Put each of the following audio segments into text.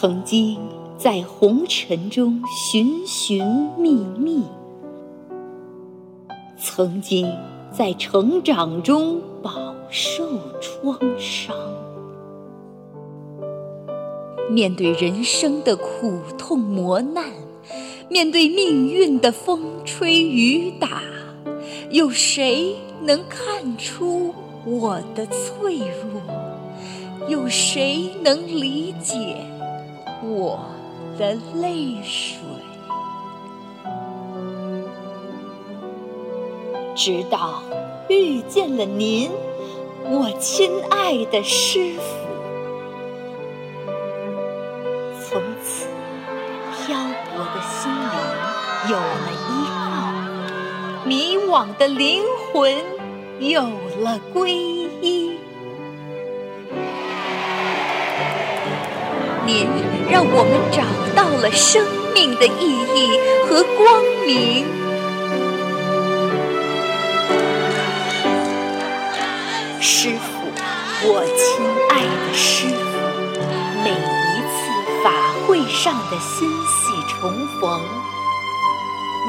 曾经在红尘中寻寻觅觅，曾经在成长中饱受创伤。面对人生的苦痛磨难，面对命运的风吹雨打，有谁能看出我的脆弱？有谁能理解我的泪水？直到遇见了您，我亲爱的师傅。从此，漂泊的心灵有了依靠，迷惘的灵魂有了皈依。您让我们找到了生命的意义和光明。师傅，我亲爱的师傅，每一次法会上的欣喜重逢，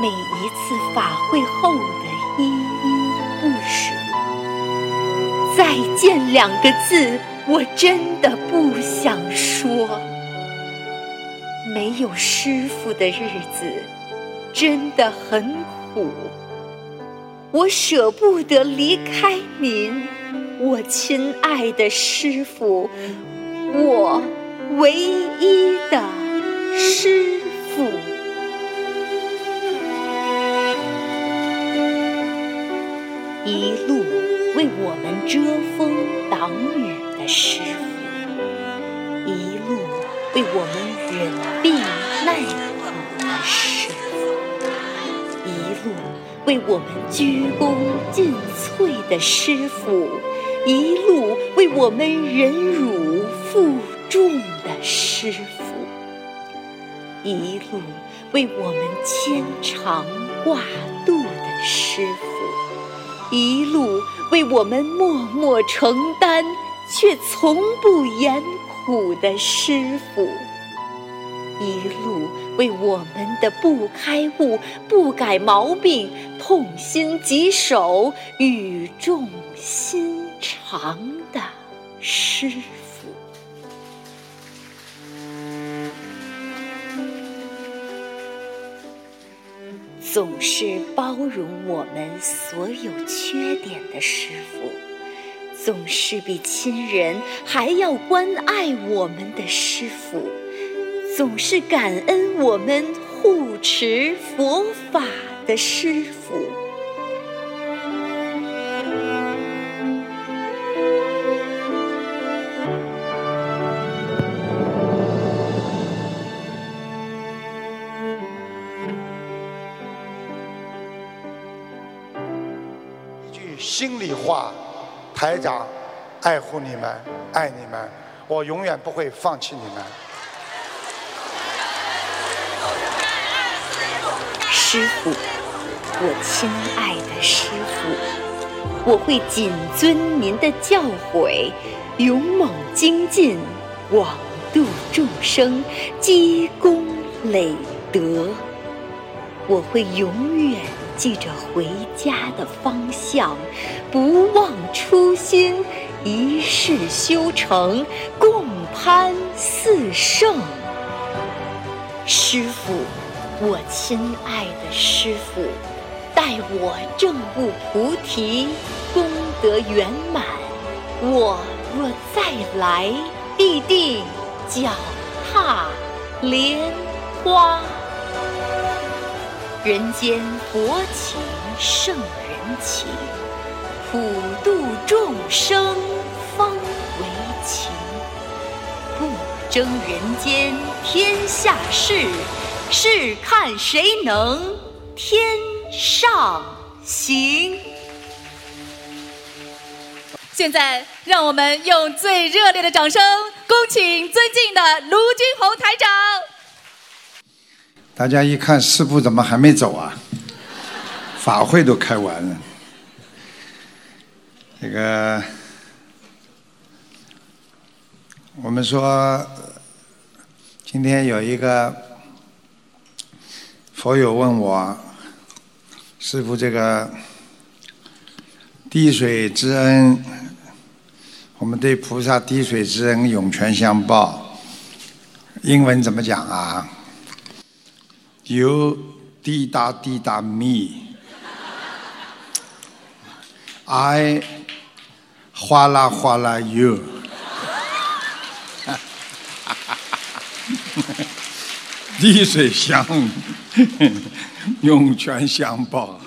每一次法会后的依依不舍，再见两个字，我真的有师傅的日子真的很苦，我舍不得离开您，我亲爱的师傅，我唯一的师鞠躬尽瘁的师傅，一路为我们忍辱负重的师傅，一路为我们牵肠挂肚的师傅，一路为我们默默承担却从不言苦的师傅，一路为我们的不开悟、不改毛病痛心疾首、语重心长的师傅。总是包容我们所有缺点的师傅，总是比亲人还要关爱我们的师傅，总是感恩我们护持佛法的师傅。一句心里话，台长爱护你们，爱你们，我永远不会放弃你们。师傅，我亲爱的师傅，我会谨遵您的教诲，勇猛精进，广度众生，积功累德。我会永远记着回家的方向，不忘初心，一世修成，共攀四圣。师傅，我亲爱的师傅，待我证悟菩提，功德圆满，我若再来，必定脚踏莲花。人间佛情胜人情，普度众生方为情。不争人间天下事，是看谁能天上行。现在，让我们用最热烈的掌声，恭请尊敬的卢军红台长。大家一看师傅怎么还没走啊？法会都开完了。这个，我们说今天有一个佛友问我，师傅这个滴水之恩，我们对菩萨滴水之恩涌泉相报，英文怎么讲啊？？You 滴答滴答 me，I 哗啦哗啦 you。滴水相涌泉相报。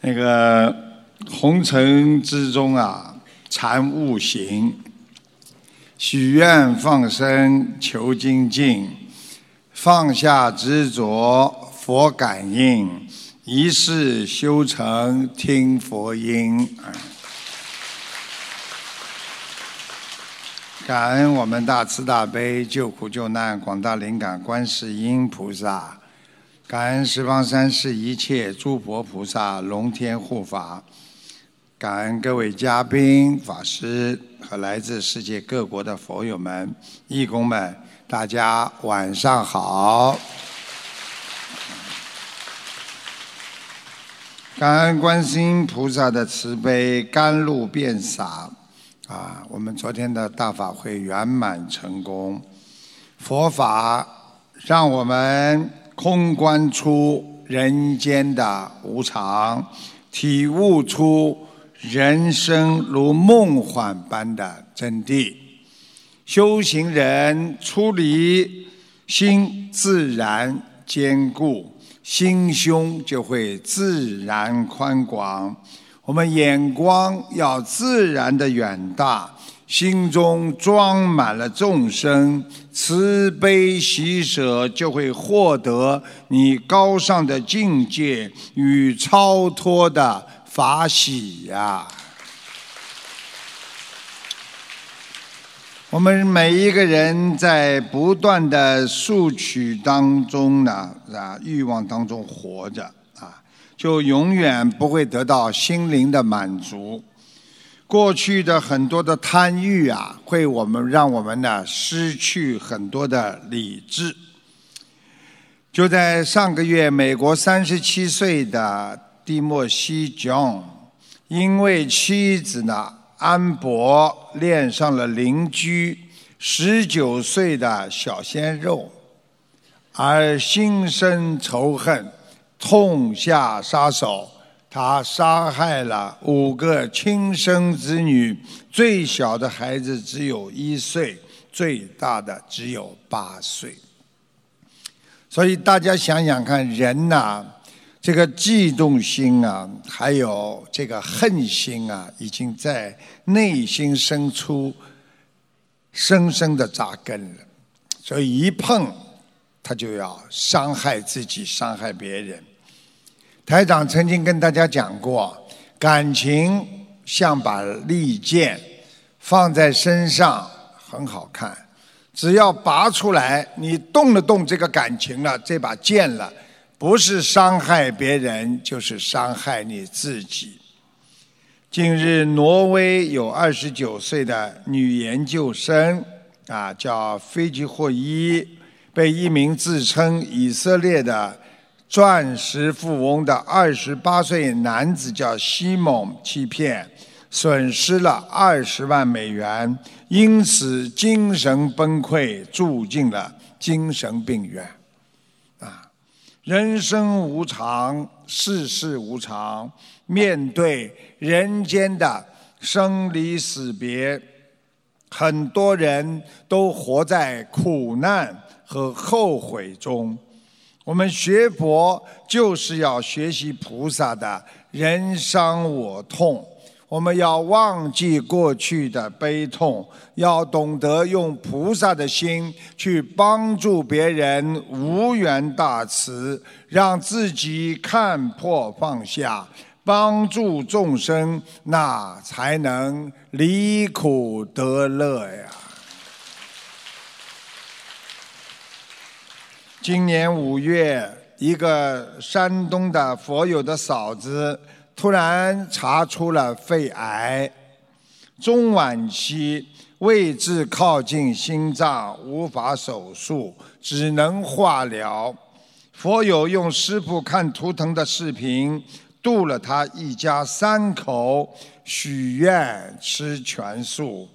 那个红尘之中啊，禅悟行，许愿放生求精进，放下执着佛感应，一世修成听佛音。感恩我们大慈大悲救苦救难广大灵感观世音菩萨，感恩十方三世一切诸佛菩萨龙天护法，感恩各位嘉宾法师和来自世界各国的佛友们、义工们，大家晚上好。感恩观世音菩萨的慈悲，甘露遍洒。啊，我们昨天的大法会圆满成功，佛法让我们空观出人间的无常，体悟出人生如梦幻般的真谛。修行人出离心，自然坚固，心胸就会自然宽广。我们眼光要自然的远大，心中装满了众生，慈悲喜舍，就会获得你高尚的境界与超脱的法喜呀。我们每一个人在不断的索取当中呢，啊，欲望当中活着。就永远不会得到心灵的满足。过去的很多的贪欲啊，会我们让我们呢失去很多的理智。就在上个月，美国三十七岁的蒂莫西 ·John，因为妻子呢安博恋上了邻居十九岁的小鲜肉，而心生仇恨。痛下杀手，他杀害了五个亲生子女，最小的孩子只有一岁，最大的只有八岁。所以大家想想看，人呐，这个嫉妒心啊，还有这个恨心啊，已经在内心深处深深的扎根了。所以一碰，他就要伤害自己，伤害别人。台长曾经跟大家讲过，感情像把利剑放在身上很好看，只要拔出来，你动了动这个感情了，这把剑了，不是伤害别人，就是伤害你自己。近日，挪威有二十九岁的女研究生，啊，叫菲吉霍伊，被一名自称以色列的。钻石富翁的二十八岁男子叫西蒙欺骗，损失了二十万美元，因此精神崩溃，住进了精神病院。啊，人生无常，世事无常，面对人间的生离死别，很多人都活在苦难和后悔中。我们学佛就是要学习菩萨的“人伤我痛”，我们要忘记过去的悲痛，要懂得用菩萨的心去帮助别人，无缘大慈，让自己看破放下，帮助众生，那才能离苦得乐呀。今年五月，一个山东的佛友的嫂子突然查出了肺癌，中晚期位置靠近心脏，无法手术，只能化疗。佛友用师傅看图腾的视频度了他一家三口，许愿吃全素，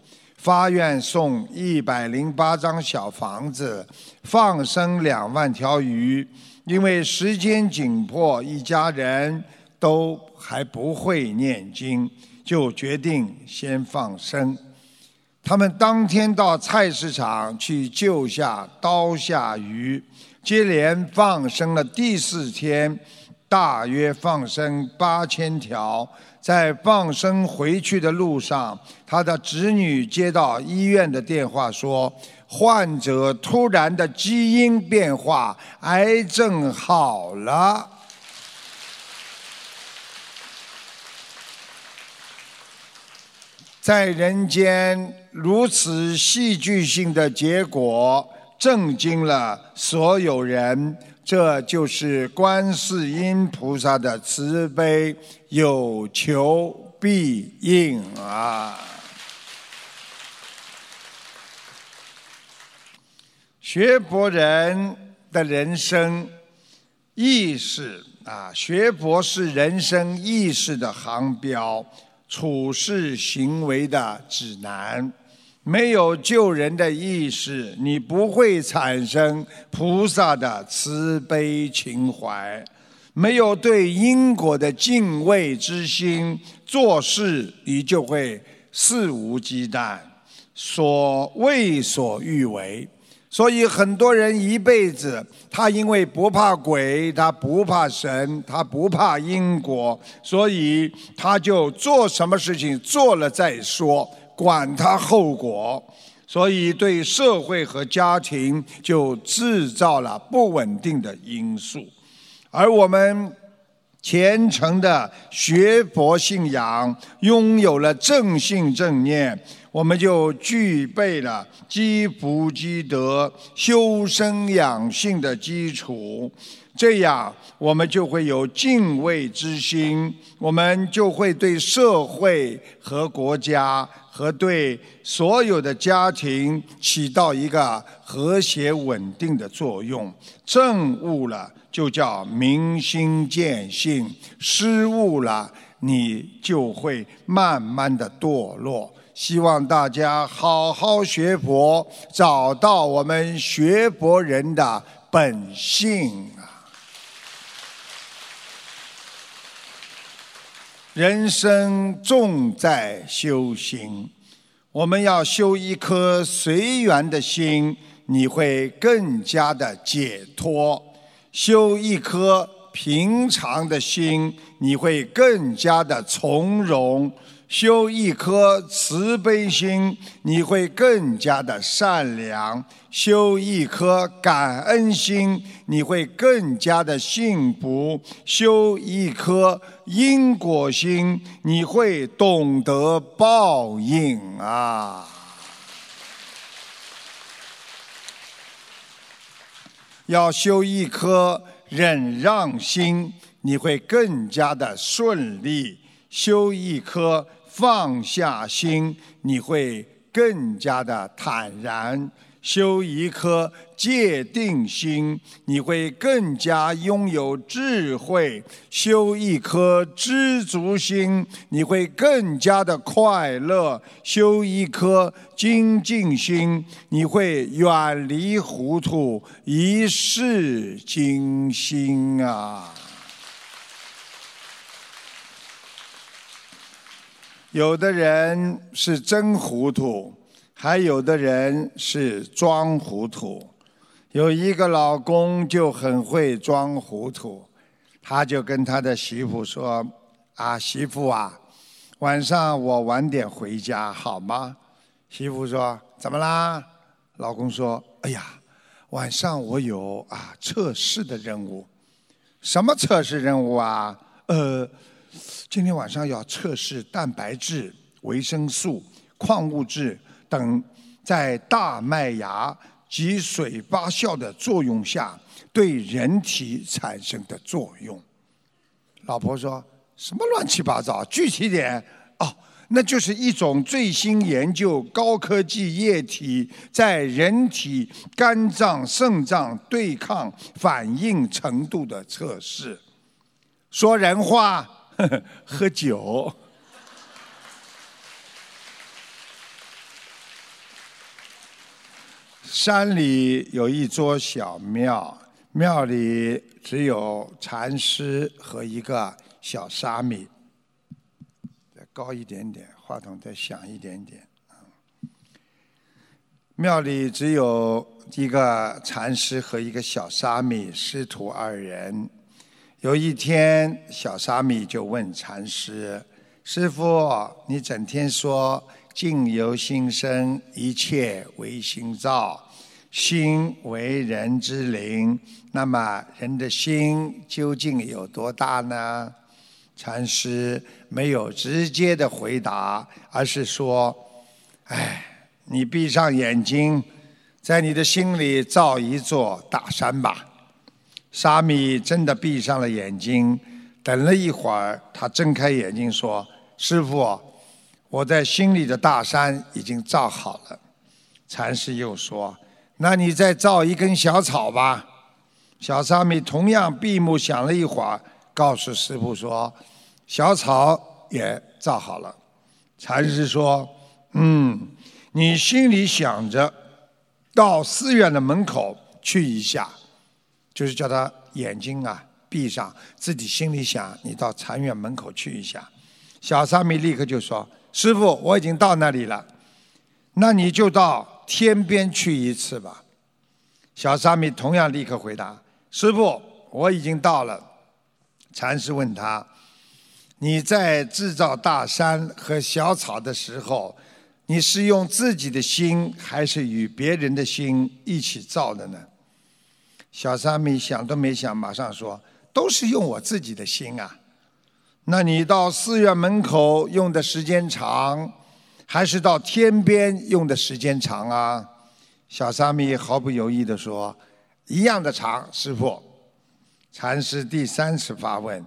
发愿送一百零八张小房子，放生两万条鱼。因为时间紧迫，一家人都还不会念经，就决定先放生。他们当天到菜市场去救下刀下鱼。接连放生了第四天，大约放生八千条。在放生回去的路上，他的侄女接到医院的电话，说患者突然的基因变化，癌症好了。在人间如此戏剧性的结果。震惊了所有人，这就是观世音菩萨的慈悲，有求必应啊！学佛人的人生意识啊，学佛是人生意识的航标，处事行为的指南。没有救人的意识，你不会产生菩萨的慈悲情怀；没有对因果的敬畏之心，做事你就会肆无忌惮，所为所欲为。所以很多人一辈子，他因为不怕鬼，他不怕神，他不怕因果，所以他就做什么事情做了再说。管他后果，所以对社会和家庭就制造了不稳定的因素。而我们虔诚的学佛信仰，拥有了正信正念，我们就具备了积福积德、修身养性的基础。这样，我们就会有敬畏之心，我们就会对社会和国家。和对所有的家庭起到一个和谐稳定的作用。正悟了，就叫明心见性；失误了，你就会慢慢的堕落。希望大家好好学佛，找到我们学佛人的本性人生重在修行，我们要修一颗随缘的心，你会更加的解脱；修一颗平常的心，你会更加的从容。修一颗慈悲心，你会更加的善良；修一颗感恩心，你会更加的幸福；修一颗因果心，你会懂得报应啊！要修一颗忍让心，你会更加的顺利；修一颗。放下心，你会更加的坦然；修一颗戒定心，你会更加拥有智慧；修一颗知足心，你会更加的快乐；修一颗精进心，你会远离糊涂，一世精心啊！有的人是真糊涂，还有的人是装糊涂。有一个老公就很会装糊涂，他就跟他的媳妇说：“啊，媳妇啊，晚上我晚点回家好吗？”媳妇说：“怎么啦？”老公说：“哎呀，晚上我有啊测试的任务。什么测试任务啊？呃。”今天晚上要测试蛋白质、维生素、矿物质等在大麦芽及水发酵的作用下对人体产生的作用。老婆说什么乱七八糟？具体点哦，那就是一种最新研究高科技液体在人体肝脏、肾脏对抗反应程度的测试。说人话，喝酒。山里有一座小庙，庙里只有禅师和一个小沙弥。再高一点点，话筒再响一点点。庙里只有一个禅师和一个小沙弥，师徒二人。有一天，小沙弥就问禅师：“师傅，你整天说境由心生，一切唯心造。”心为人之灵，那么人的心究竟有多大呢？禅师没有直接的回答，而是说：“哎，你闭上眼睛，在你的心里造一座大山吧。”沙弥真的闭上了眼睛，等了一会儿，他睁开眼睛说：“师傅，我在心里的大山已经造好了。”禅师又说。那你再造一根小草吧。小沙弥同样闭目想了一会儿，告诉师傅说：“小草也造好了。”禅师说：“嗯，你心里想着到寺院的门口去一下，就是叫他眼睛啊闭上，自己心里想，你到禅院门口去一下。”小沙弥立刻就说：“师傅，我已经到那里了，那你就到。”天边去一次吧，小沙弥同样立刻回答：“师傅，我已经到了。”禅师问他：“你在制造大山和小草的时候，你是用自己的心，还是与别人的心一起造的呢？”小沙弥想都没想，马上说：“都是用我自己的心啊。”那你到寺院门口用的时间长？还是到天边用的时间长啊？小沙弥毫不犹豫地说：“一样的长，师傅。”禅师第三次发问：“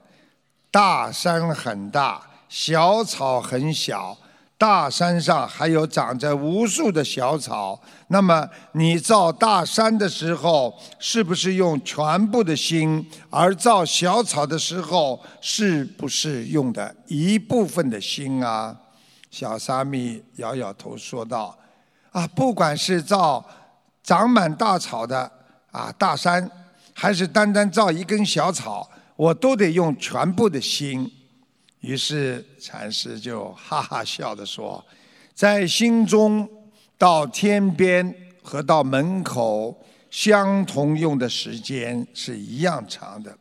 大山很大，小草很小，大山上还有长着无数的小草。那么你造大山的时候，是不是用全部的心？而造小草的时候，是不是用的一部分的心啊？”小沙弥摇摇头说道：“啊，不管是造长满大草的啊大山，还是单单造一根小草，我都得用全部的心。”于是禅师就哈哈笑着说：“在心中到天边和到门口相同用的时间是一样长的，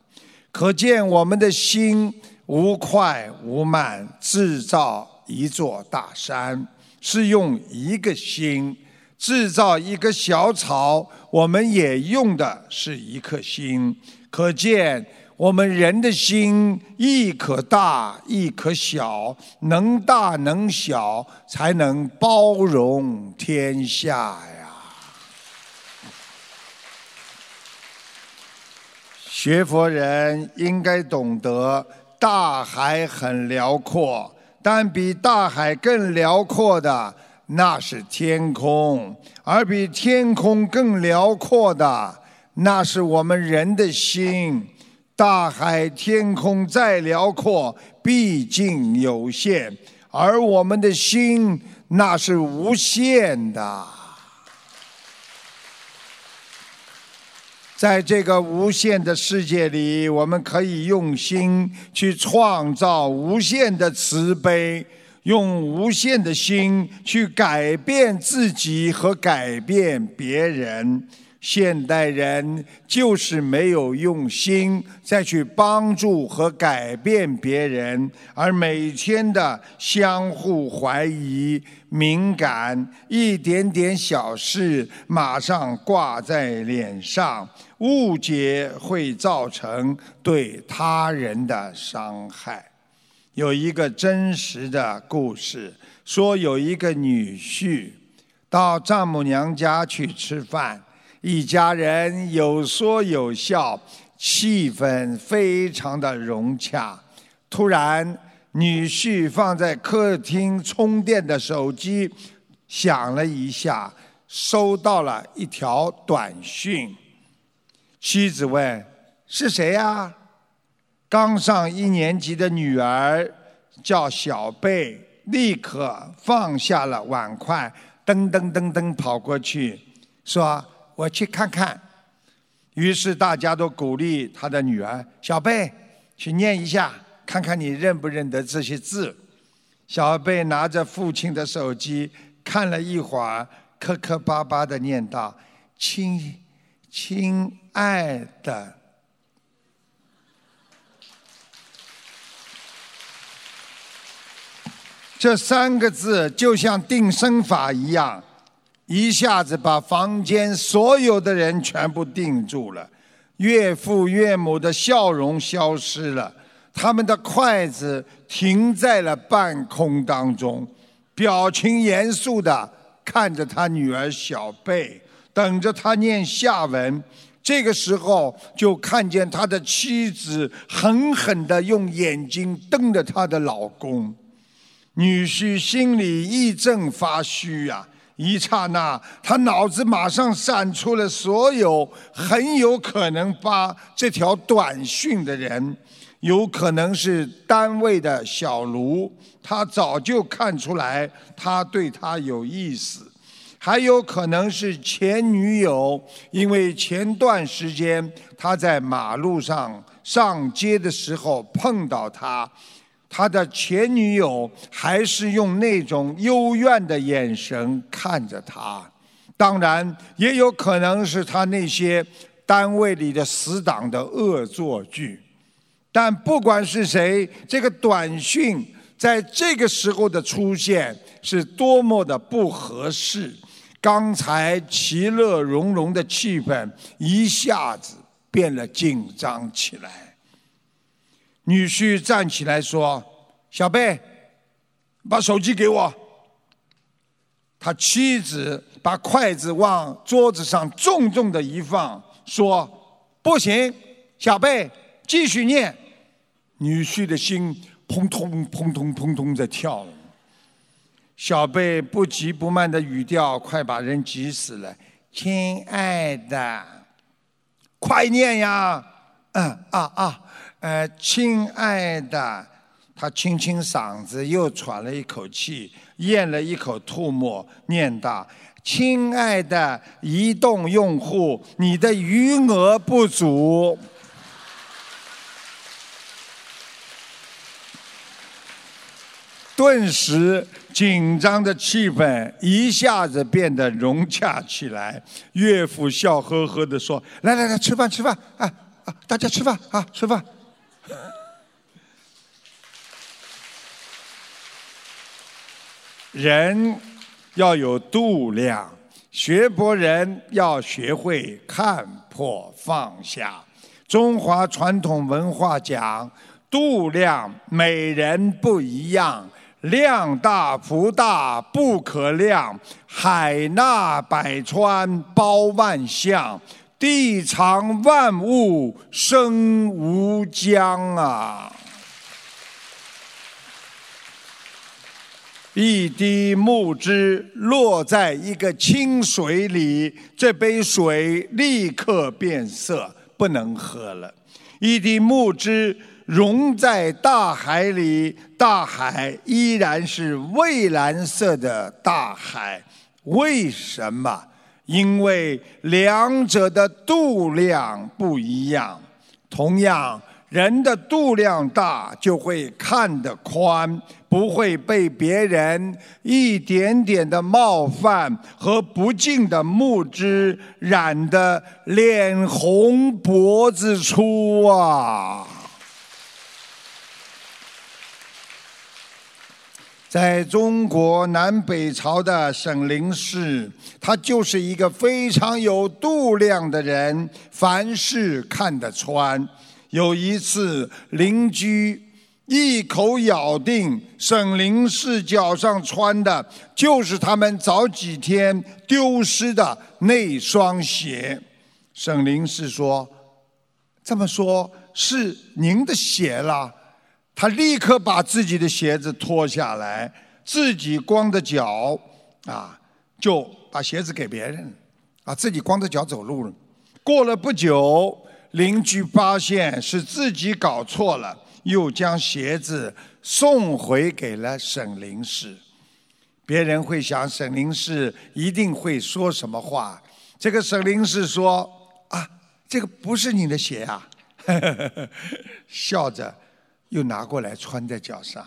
可见我们的心无快无慢，制造。”一座大山是用一个心制造一个小草，我们也用的是一颗心。可见我们人的心亦可大亦可小，能大能小，才能包容天下呀。学佛人应该懂得，大海很辽阔。但比大海更辽阔的，那是天空；而比天空更辽阔的，那是我们人的心。大海、天空再辽阔，毕竟有限；而我们的心，那是无限的。在这个无限的世界里，我们可以用心去创造无限的慈悲，用无限的心去改变自己和改变别人。现代人就是没有用心再去帮助和改变别人，而每天的相互怀疑、敏感，一点点小事马上挂在脸上，误解会造成对他人的伤害。有一个真实的故事，说有一个女婿到丈母娘家去吃饭。一家人有说有笑，气氛非常的融洽。突然，女婿放在客厅充电的手机响了一下，收到了一条短讯。妻子问：“是谁呀？”刚上一年级的女儿叫小贝，立刻放下了碗筷，噔噔噔噔跑过去，说：“我去看看。”于是大家都鼓励他的女儿小贝去念一下，看看你认不认得这些字。小贝拿着父亲的手机看了一会儿，磕磕巴巴的念道：“亲，亲爱的。”这三个字就像定身法一样，一下子把房间所有的人全部定住了。岳父岳母的笑容消失了，他们的筷子停在了半空当中，表情严肃的看着他女儿小贝，等着他念下文。这个时候，就看见他的妻子狠狠的用眼睛瞪着他的老公。女婿心里一阵发虚呀，一刹那，他脑子马上闪出了所有很有可能发这条短讯的人，有可能是单位的小卢，他早就看出来他对他有意思；还有可能是前女友，因为前段时间他在马路上上街的时候碰到他。他的前女友还是用那种幽怨的眼神看着他，当然也有可能是他那些单位里的死党的恶作剧。但不管是谁，这个短讯在这个时候的出现是多么的不合适。刚才其乐融融的气氛一下子变了紧张起来。女婿站起来说：“小贝，把手机给我。”他妻子把筷子往桌子上重重的一放，说：“不行，小贝，继续念。”女婿的心砰通砰通砰通在跳。小贝不急不慢的语调，快把人急死了。亲爱的，快念呀！嗯啊啊。呃，亲爱的，他清清嗓子，又喘了一口气，咽了一口吐沫，念道：“亲爱的移动用户，你的余额不足。”顿时，紧张的气氛一下子变得融洽起来。岳父笑呵呵的说：“来来来，吃饭吃饭啊啊，大家吃饭啊，吃饭。”人要有度量，学佛人要学会看破放下。中华传统文化讲，度量每人不一样，量大福大不可量，海纳百川包万象。地藏万物生无疆啊！一滴木汁落在一个清水里，这杯水立刻变色，不能喝了。一滴木汁溶在大海里，大海依然是蔚蓝色的大海。为什么？因为两者的度量不一样，同样，人的度量大，就会看得宽，不会被别人一点点的冒犯和不敬的目之染得脸红脖子粗啊。在中国南北朝的沈灵氏，他就是一个非常有度量的人，凡事看得穿。有一次，邻居一口咬定沈林氏脚上穿的就是他们早几天丢失的那双鞋。沈林氏说：“这么说，是您的鞋了？”他立刻把自己的鞋子脱下来，自己光着脚啊，就把鞋子给别人，啊，自己光着脚走路了。过了不久，邻居发现是自己搞错了，又将鞋子送回给了沈林氏。别人会想，沈林氏一定会说什么话。这个沈林氏说：“啊，这个不是你的鞋啊！” 笑着。又拿过来穿在脚上。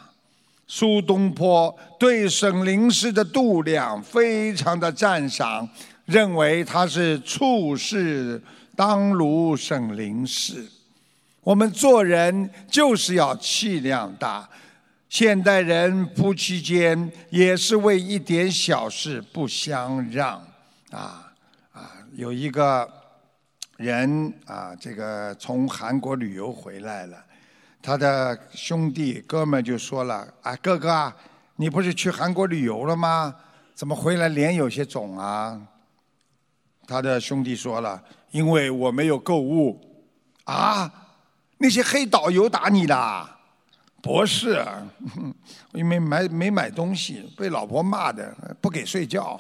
苏东坡对沈林氏的度量非常的赞赏，认为他是处世当如沈林氏。我们做人就是要气量大。现代人夫妻间也是为一点小事不相让啊啊！有一个人啊，这个从韩国旅游回来了。他的兄弟哥们就说了：“啊，哥哥，你不是去韩国旅游了吗？怎么回来脸有些肿啊？”他的兄弟说了：“因为我没有购物。”啊，那些黑导游打你的？不是，因为买没买东西，被老婆骂的，不给睡觉。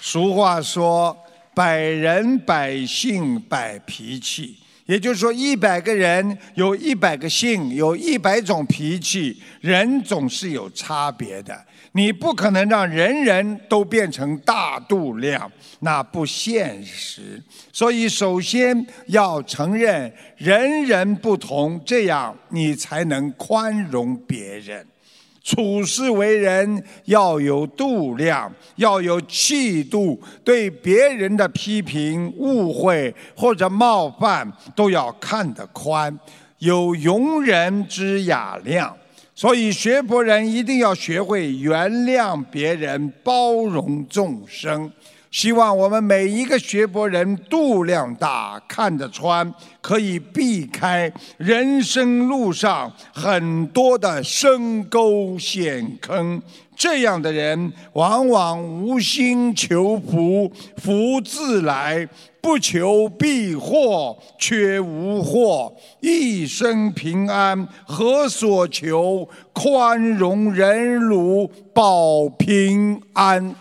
俗话说。百人百姓百脾气，也就是说，一百个人有一百个性，有一百种脾气。人总是有差别的，你不可能让人人都变成大度量，那不现实。所以，首先要承认人人不同，这样你才能宽容别人。处事为人要有度量，要有气度，对别人的批评、误会或者冒犯都要看得宽，有容人之雅量。所以学佛人一定要学会原谅别人，包容众生。希望我们每一个学佛人度量大，看得穿，可以避开人生路上很多的深沟险坑。这样的人往往无心求福，福自来；不求避祸，却无祸。一生平安，何所求？宽容忍辱，保平安。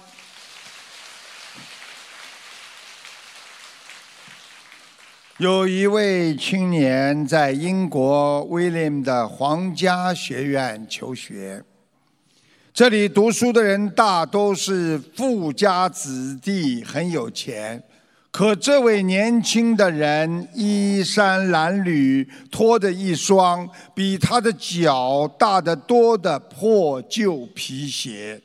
有一位青年在英国威廉的皇家学院求学，这里读书的人大都是富家子弟，很有钱。可这位年轻的人衣衫褴褛，拖着一双比他的脚大得多的破旧皮鞋。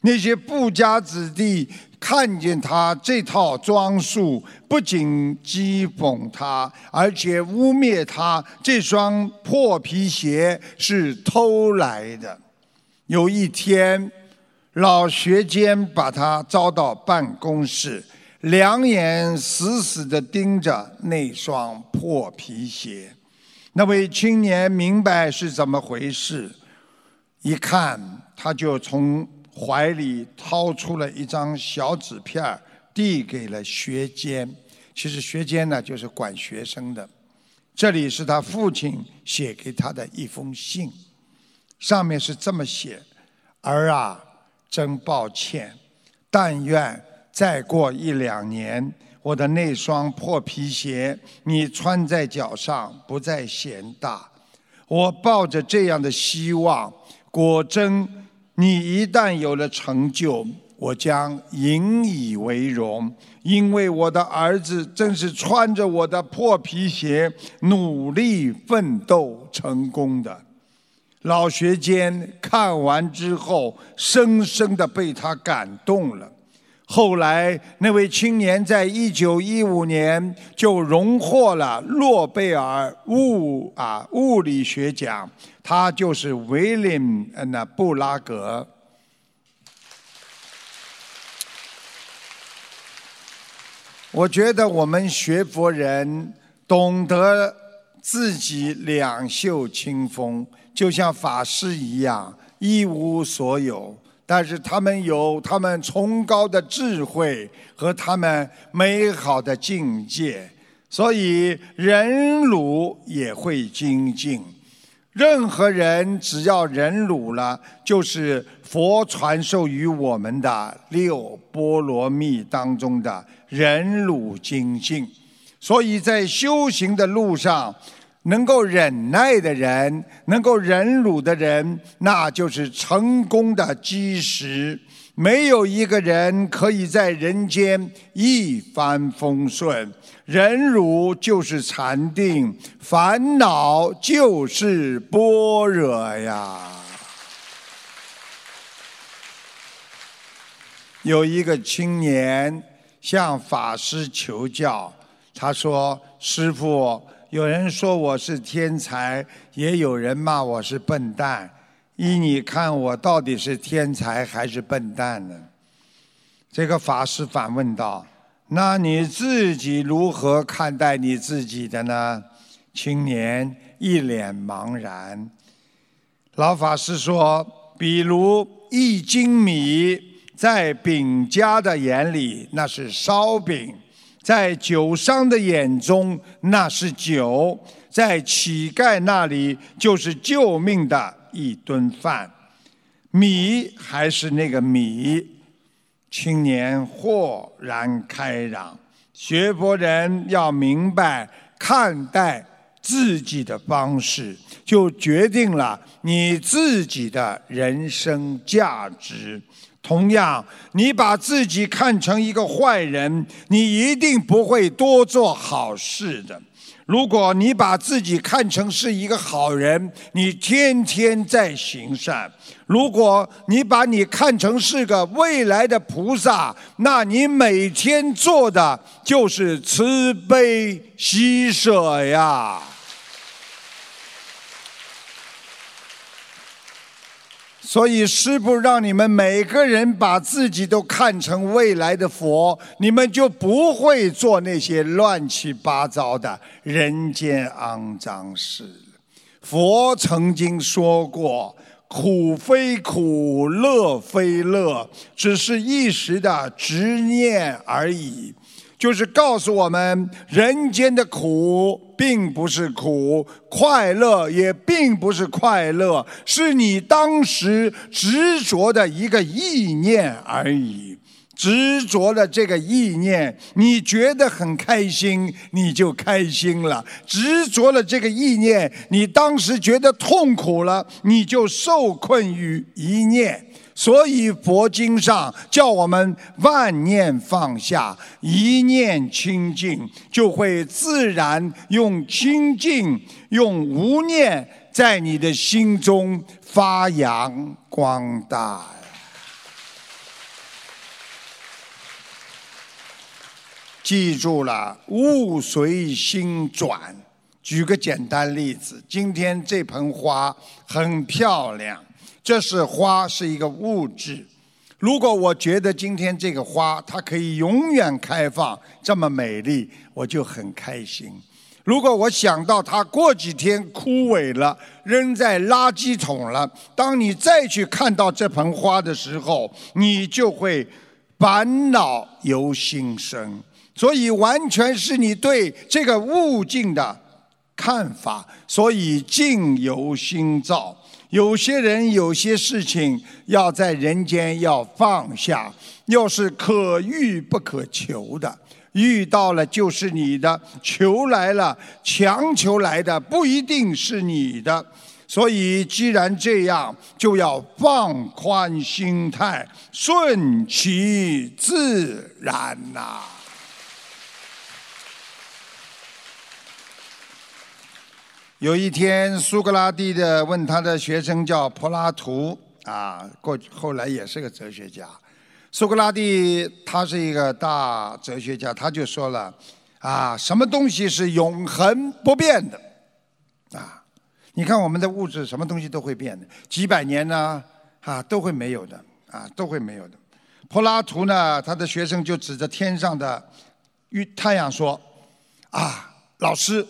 那些富家子弟。看见他这套装束，不仅讥讽他，而且污蔑他这双破皮鞋是偷来的。有一天，老学监把他招到办公室，两眼死死地盯着那双破皮鞋。那位青年明白是怎么回事，一看他就从。怀里掏出了一张小纸片递给了学监。其实学监呢，就是管学生的。这里是他父亲写给他的一封信，上面是这么写：“儿啊，真抱歉，但愿再过一两年，我的那双破皮鞋你穿在脚上不再嫌大。我抱着这样的希望，果真。”你一旦有了成就，我将引以为荣，因为我的儿子正是穿着我的破皮鞋努力奋斗成功的。老学监看完之后，深深的被他感动了。后来，那位青年在一九一五年就荣获了诺贝尔物啊物理学奖，他就是威廉那布拉格。我觉得我们学佛人懂得自己两袖清风，就像法师一样一无所有。但是他们有他们崇高的智慧和他们美好的境界，所以忍辱也会精进。任何人只要忍辱了，就是佛传授于我们的六波罗蜜当中的忍辱精进。所以在修行的路上，能够忍耐的人，能够忍辱的人，那就是成功的基石。没有一个人可以在人间一帆风顺。忍辱就是禅定，烦恼就是般若呀。有一个青年向法师求教，他说：“师傅，有人说我是天才，也有人骂我是笨蛋。依你看，我到底是天才还是笨蛋呢？”这个法师反问道。那你自己如何看待你自己的呢？青年一脸茫然。老法师说：“比如一斤米，在饼家的眼里那是烧饼，在酒商的眼中那是酒，在乞丐那里就是救命的一顿饭。米还是那个米。”青年豁然开朗，学佛人要明白看待自己的方式，就决定了你自己的人生价值。同样，你把自己看成一个坏人，你一定不会多做好事的。如果你把自己看成是一个好人，你天天在行善；如果你把你看成是个未来的菩萨，那你每天做的就是慈悲喜舍呀。所以，师父让你们每个人把自己都看成未来的佛，你们就不会做那些乱七八糟的人间肮脏事。佛曾经说过：“苦非苦，乐非乐，只是一时的执念而已。”就是告诉我们，人间的苦并不是苦，快乐也并不是快乐，是你当时执着的一个意念而已。执着了这个意念，你觉得很开心，你就开心了；执着了这个意念，你当时觉得痛苦了，你就受困于一念。所以佛经上叫我们万念放下，一念清净，就会自然用清净、用无念在你的心中发扬光大。记住了，物随心转。举个简单例子，今天这盆花很漂亮。这是花，是一个物质。如果我觉得今天这个花它可以永远开放，这么美丽，我就很开心。如果我想到它过几天枯萎了，扔在垃圾桶了，当你再去看到这盆花的时候，你就会烦恼由心生。所以，完全是你对这个物境的看法。所以，境由心造。有些人有些事情要在人间要放下，又是可遇不可求的，遇到了就是你的，求来了强求来的不一定是你的，所以既然这样，就要放宽心态，顺其自然呐。有一天，苏格拉底的问他的学生叫柏拉图啊，过后来也是个哲学家。苏格拉底他是一个大哲学家，他就说了啊，什么东西是永恒不变的啊？你看我们的物质，什么东西都会变的，几百年呢啊都会没有的啊都会没有的。柏拉图呢，他的学生就指着天上的月太阳说啊，老师。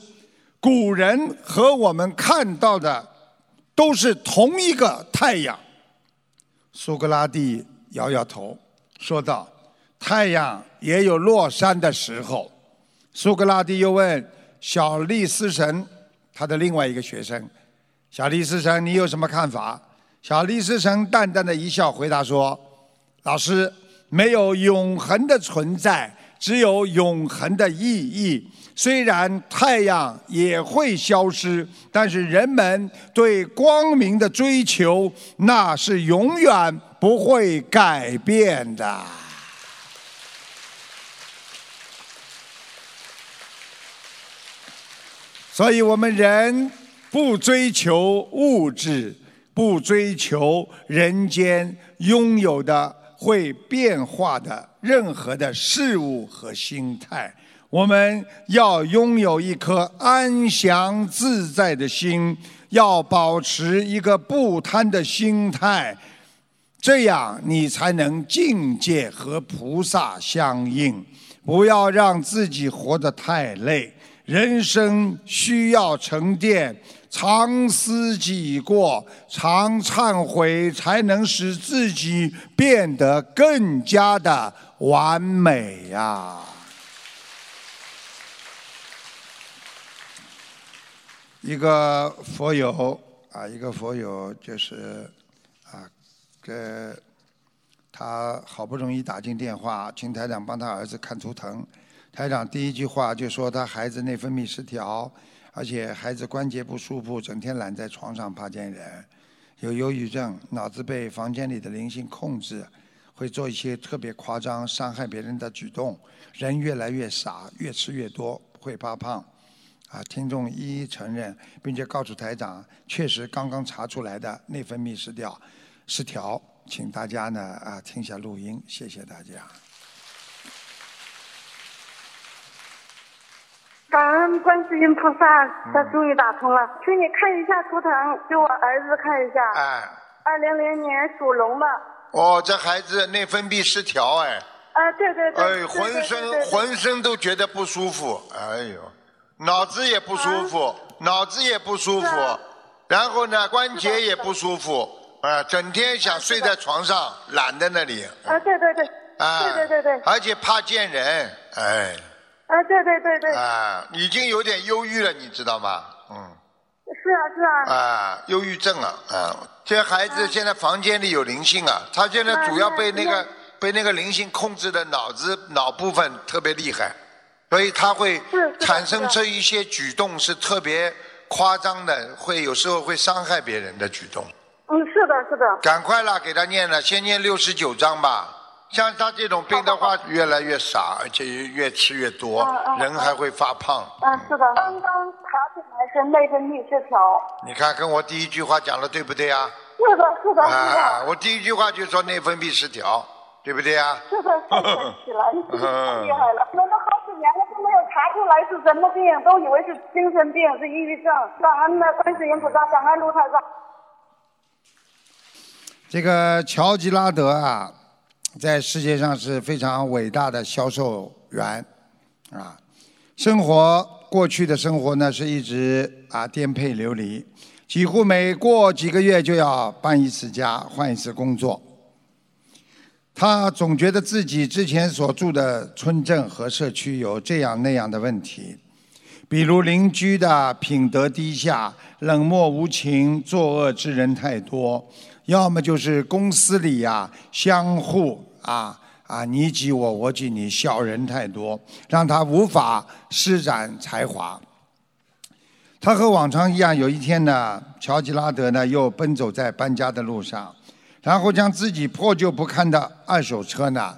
古人和我们看到的都是同一个太阳。苏格拉底摇摇头，说道：“太阳也有落山的时候。”苏格拉底又问小利斯神，他的另外一个学生，小利斯神，你有什么看法？小利斯神淡淡的一笑，回答说：“老师，没有永恒的存在，只有永恒的意义。虽然太阳也会消失，但是人们对光明的追求，那是永远不会改变的。”所以，我们人不追求物质，不追求人间拥有的会变化的任何的事物和心态。我们要拥有一颗安详自在的心，要保持一个不贪的心态，这样你才能境界和菩萨相应。不要让自己活得太累。人生需要沉淀，常思己过，常忏悔，才能使自己变得更加的完美呀。一个佛友啊，一个佛友就是啊，给他好不容易打进电话，请台长帮他儿子看图腾。台长第一句话就说他孩子内分泌失调，而且孩子关节不舒服，整天懒在床上怕见人，有忧郁症，脑子被房间里的灵性控制，会做一些特别夸张、伤害别人的举动，人越来越傻，越吃越多，会发胖。啊，听众一一承认，并且告诉台长，确实刚刚查出来的内分泌失调，失调，请大家呢啊听下录音，谢谢大家。感恩观世音菩萨，他终于打通了，请你看一下图腾，给我儿子看一下。哎，二零零年属龙的。哦，这孩子内分泌失调，哎。啊，对对对。哎，浑身浑身都觉得不舒服，哎呦，脑子也不舒服，脑子也不舒服，然后呢，关节也不舒服，啊，整天想睡在床上，懒在那里。啊，对对对。啊。对对对对。而且怕见人，哎。啊，对对对对。啊，已经有点忧郁了，你知道吗？嗯。是啊，是啊。啊，忧郁症啊，啊，这孩子现在房间里有灵性啊，他现在主要被那个被那个灵性控制的脑子脑部分特别厉害，所以他会产生这一些举动是特别夸张的，会有时候会伤害别人的举动。嗯，是的，是的。赶快啦，给他念了，先念六十九章吧。像他这种病的话，越来越傻，而且越吃越多，人还会发胖。嗯，是的。刚刚查出来是内分泌失调。你看，跟我第一句话讲的对不对啊？是的，是的，是的。我第一句话就说内分泌失调，对不对啊？是的，太神奇了，你太厉害了。我们好几年了都没有查出来是什么病，都以为是精神病，是抑郁症。感恩的观世音菩萨，感恩卢台长。这个乔吉拉德啊。在世界上是非常伟大的销售员，啊，生活过去的生活呢是一直啊颠沛流离，几乎每过几个月就要搬一次家，换一次工作。他总觉得自己之前所住的村镇和社区有这样那样的问题，比如邻居的品德低下、冷漠无情、作恶之人太多。要么就是公司里呀，相互啊啊你挤我，我挤你，小人太多，让他无法施展才华。他和往常一样，有一天呢，乔吉拉德呢又奔走在搬家的路上，然后将自己破旧不堪的二手车呢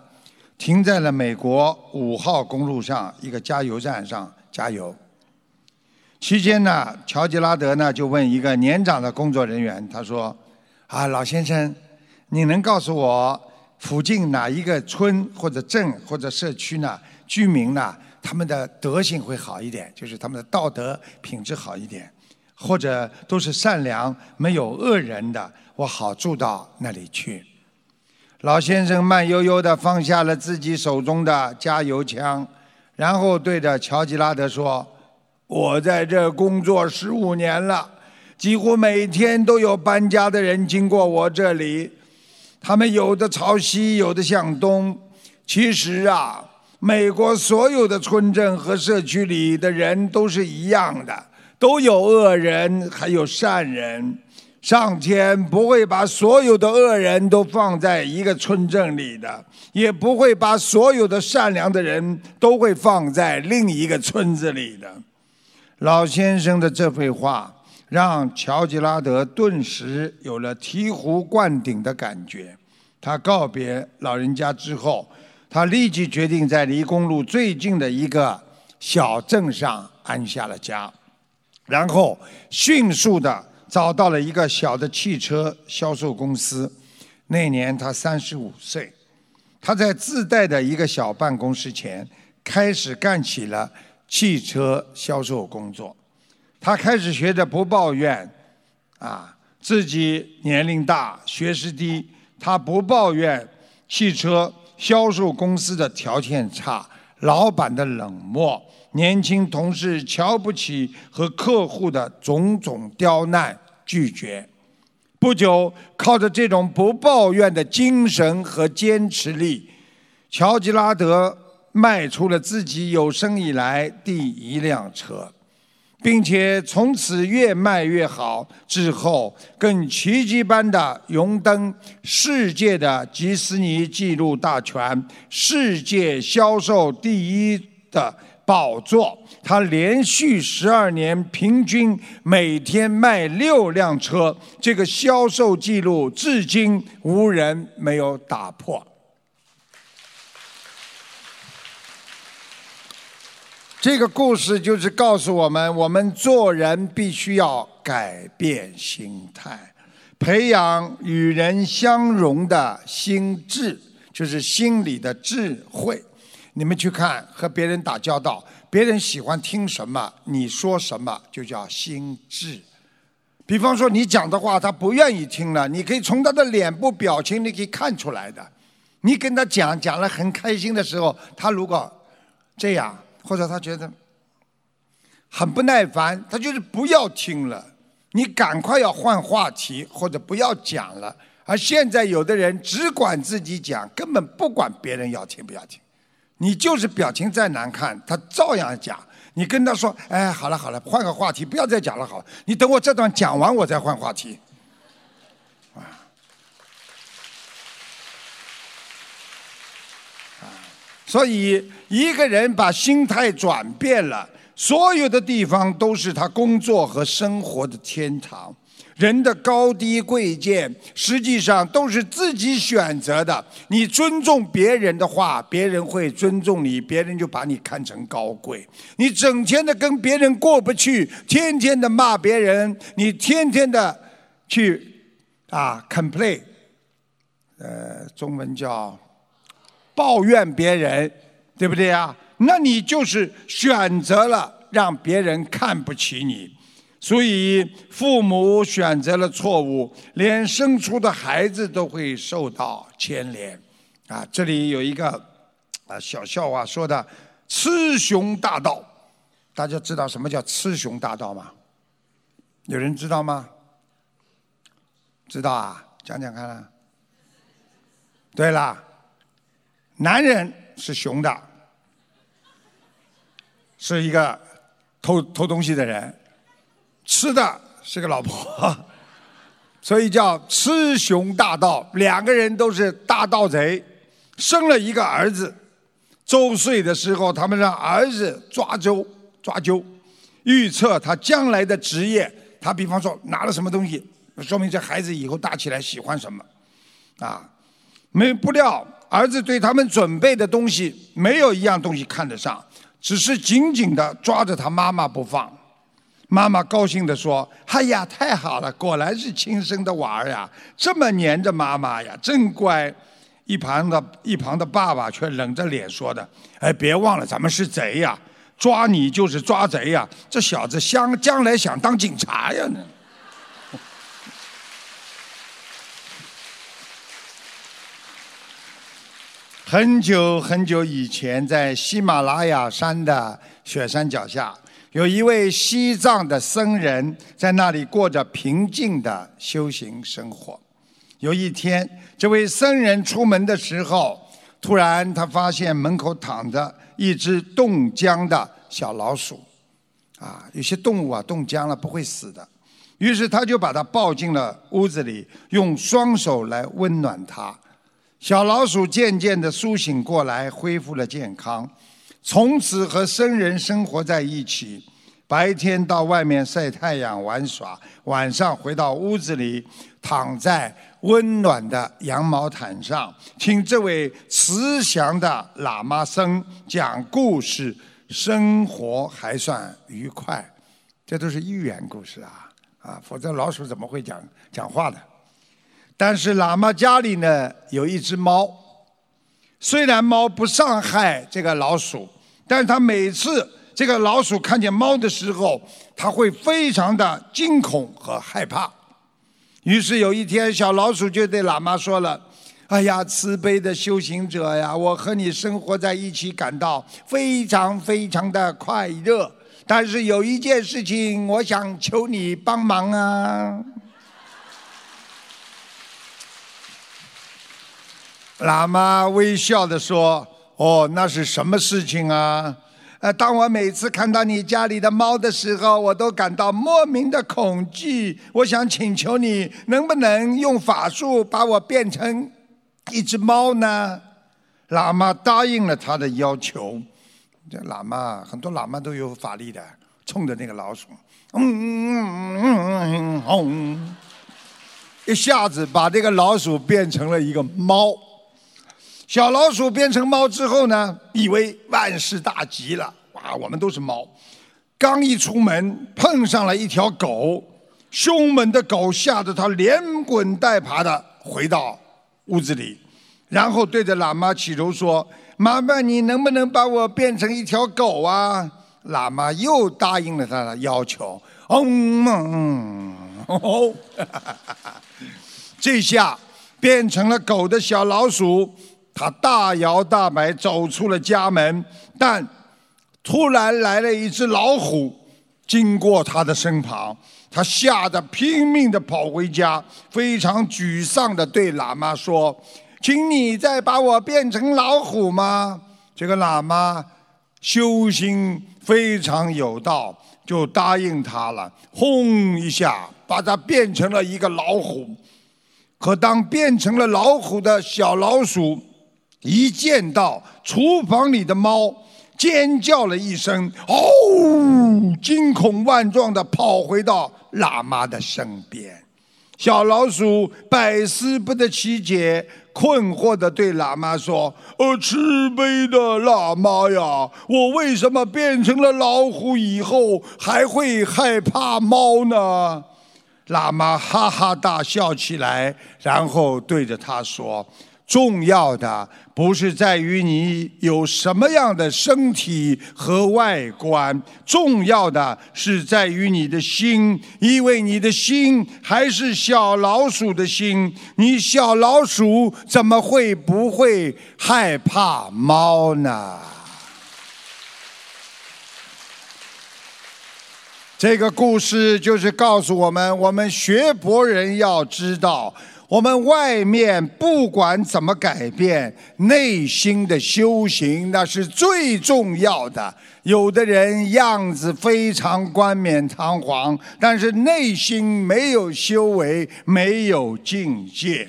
停在了美国五号公路上一个加油站上加油。期间呢，乔吉拉德呢就问一个年长的工作人员，他说。啊，老先生，你能告诉我附近哪一个村或者镇或者社区呢？居民呢，他们的德行会好一点，就是他们的道德品质好一点，或者都是善良、没有恶人的，我好住到那里去。老先生慢悠悠地放下了自己手中的加油枪，然后对着乔吉拉德说：“我在这工作十五年了。”几乎每天都有搬家的人经过我这里，他们有的朝西，有的向东。其实啊，美国所有的村镇和社区里的人都是一样的，都有恶人，还有善人。上天不会把所有的恶人都放在一个村镇里的，也不会把所有的善良的人都会放在另一个村子里的。老先生的这番话，让乔吉拉德顿时有了醍醐灌顶的感觉。他告别老人家之后。他立即决定在离公路最近的一个小镇上安下了家，然后迅速的找到了一个小的汽车销售公司。那年他三十五岁，他在自带的一个小办公室前开始干起了汽车销售工作。他开始学着不抱怨，啊，自己年龄大、学识低，他不抱怨汽车。销售公司的条件差，老板的冷漠，年轻同事瞧不起和客户的种种刁难拒绝。不久，靠着这种不抱怨的精神和坚持力，乔吉拉德卖出了自己有生以来第一辆车。并且从此越卖越好，之后更奇迹般的荣登世界的吉斯尼纪录大全，世界销售第一的宝座。他连续十二年平均每天卖六辆车，这个销售记录至今无人没有打破。这个故事就是告诉我们：我们做人必须要改变心态，培养与人相融的心智，就是心理的智慧。你们去看，和别人打交道，别人喜欢听什么，你说什么，就叫心智。比方说，你讲的话他不愿意听了，你可以从他的脸部表情你可以看出来的。你跟他讲讲了很开心的时候，他如果这样。或者他觉得很不耐烦，他就是不要听了，你赶快要换话题，或者不要讲了。而现在有的人只管自己讲，根本不管别人要听不要听。你就是表情再难看，他照样讲。你跟他说：“哎，好了好了，换个话题，不要再讲了，好了。你等我这段讲完，我再换话题。”所以，一个人把心态转变了，所有的地方都是他工作和生活的天堂。人的高低贵贱，实际上都是自己选择的。你尊重别人的话，别人会尊重你，别人就把你看成高贵。你整天的跟别人过不去，天天的骂别人，你天天的去啊 complain，呃，中文叫。抱怨别人，对不对呀？那你就是选择了让别人看不起你，所以父母选择了错误，连生出的孩子都会受到牵连。啊，这里有一个啊小笑话说的“雌雄大盗”，大家知道什么叫“雌雄大盗”吗？有人知道吗？知道啊，讲讲看啊。对了。男人是熊的，是一个偷偷东西的人，吃的是个老婆，所以叫雌雄大盗。两个人都是大盗贼，生了一个儿子。周岁的时候，他们让儿子抓阄抓阄，预测他将来的职业。他比方说拿了什么东西，说明这孩子以后大起来喜欢什么，啊，没不料。儿子对他们准备的东西没有一样东西看得上，只是紧紧地抓着他妈妈不放。妈妈高兴地说：“哎呀，太好了，果然是亲生的娃儿呀，这么黏着妈妈呀，真乖。”一旁的一旁的爸爸却冷着脸说的：“哎，别忘了咱们是贼呀，抓你就是抓贼呀，这小子将将来想当警察呀呢。”很久很久以前，在喜马拉雅山的雪山脚下，有一位西藏的僧人，在那里过着平静的修行生活。有一天，这位僧人出门的时候，突然他发现门口躺着一只冻僵的小老鼠，啊，有些动物啊冻僵了不会死的，于是他就把它抱进了屋子里，用双手来温暖它。小老鼠渐渐地苏醒过来，恢复了健康，从此和生人生活在一起。白天到外面晒太阳玩耍，晚上回到屋子里，躺在温暖的羊毛毯上，听这位慈祥的喇嘛僧讲故事，生活还算愉快。这都是寓言故事啊啊！否则老鼠怎么会讲讲话的？但是喇嘛家里呢有一只猫，虽然猫不伤害这个老鼠，但是它每次。这个老鼠看见猫的时候，它会非常的惊恐和害怕。于是有一天，小老鼠就对喇嘛说了：“哎呀，慈悲的修行者呀，我和你生活在一起，感到非常非常的快乐。但是有一件事情，我想求你帮忙啊。”喇嘛微笑的说：“哦，那是什么事情啊？”呃，当我每次看到你家里的猫的时候，我都感到莫名的恐惧。我想请求你，能不能用法术把我变成一只猫呢？喇嘛答应了他的要求。这喇嘛很多喇嘛都有法力的，冲着那个老鼠，嗯嗯嗯嗯，一下子把这个老鼠变成了一个猫。小老鼠变成猫之后呢，以为万事大吉了。哇，我们都是猫。刚一出门，碰上了一条狗，凶猛的狗吓得它连滚带爬的回到屋子里，然后对着喇嘛祈求说：“麻烦你能不能把我变成一条狗啊？”喇嘛又答应了他的要求。嗯嗯，哦，这下变成了狗的小老鼠。他大摇大摆走出了家门，但突然来了一只老虎，经过他的身旁，他吓得拼命地跑回家，非常沮丧地对喇嘛说：“请你再把我变成老虎吗？”这个喇嘛修心非常有道，就答应他了。轰一下，把他变成了一个老虎。可当变成了老虎的小老鼠。一见到厨房里的猫，尖叫了一声，哦，惊恐万状的跑回到喇嘛的身边。小老鼠百思不得其解，困惑的对喇嘛说：“呃，慈悲的喇嘛呀，我为什么变成了老虎以后还会害怕猫呢？”喇嘛哈哈大笑起来，然后对着他说。重要的不是在于你有什么样的身体和外观，重要的是在于你的心，因为你的心还是小老鼠的心。你小老鼠怎么会不会害怕猫呢？这个故事就是告诉我们：我们学佛人要知道。我们外面不管怎么改变，内心的修行那是最重要的。有的人样子非常冠冕堂皇，但是内心没有修为，没有境界。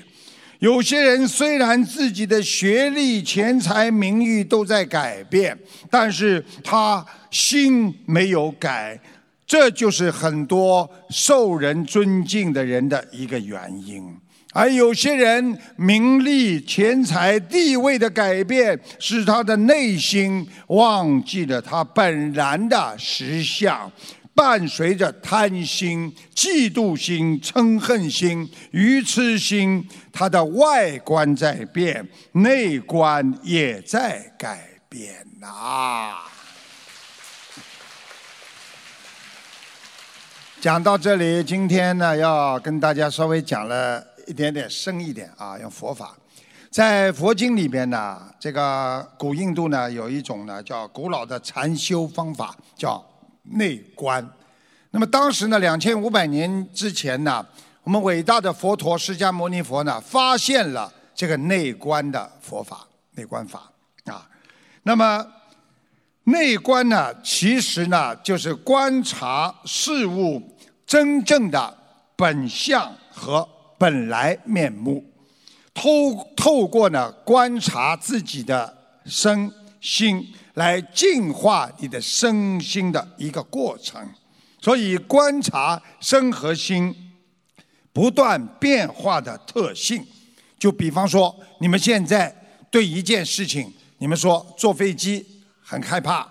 有些人虽然自己的学历、钱财、名誉都在改变，但是他心没有改，这就是很多受人尊敬的人的一个原因。而有些人名利、钱财、地位的改变，使他的内心忘记了他本然的实相，伴随着贪心、嫉妒心、嗔恨心、愚痴心，他的外观在变，内观也在改变呐。讲到这里，今天呢，要跟大家稍微讲了。一点点深一点啊，用佛法，在佛经里边呢，这个古印度呢有一种呢叫古老的禅修方法，叫内观。那么当时呢，两千五百年之前呢，我们伟大的佛陀释迦牟尼佛呢发现了这个内观的佛法内观法啊。那么内观呢，其实呢就是观察事物真正的本相和本来面目，透透过呢观察自己的身心，来净化你的身心的一个过程。所以观察身和心不断变化的特性，就比方说，你们现在对一件事情。你们说坐飞机很害怕，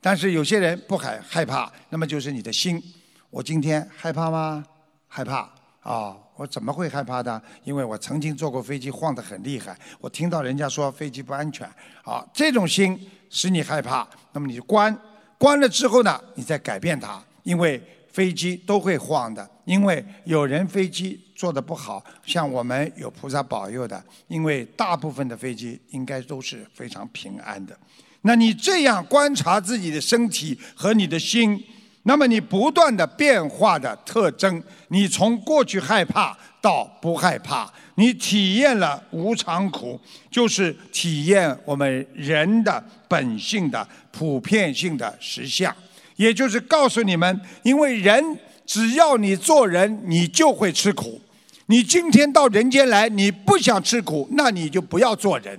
但是有些人不害害怕，那么就是你的心。我今天害怕吗？害怕啊！我怎么会害怕的？因为我曾经坐过飞机，晃得很厉害。我听到人家说飞机不安全，啊，这种心使你害怕，那么你就关，关了之后呢，你再改变它，因为飞机都会晃的，因为有人飞机。做的不好，像我们有菩萨保佑的，因为大部分的飞机应该都是非常平安的。那你这样观察自己的身体和你的心，那么你不断的变化的特征，你从过去害怕到不害怕，你体验了无常苦，就是体验我们人的本性的普遍性的实相，也就是告诉你们，因为人只要你做人，你就会吃苦。你今天到人间来，你不想吃苦，那你就不要做人。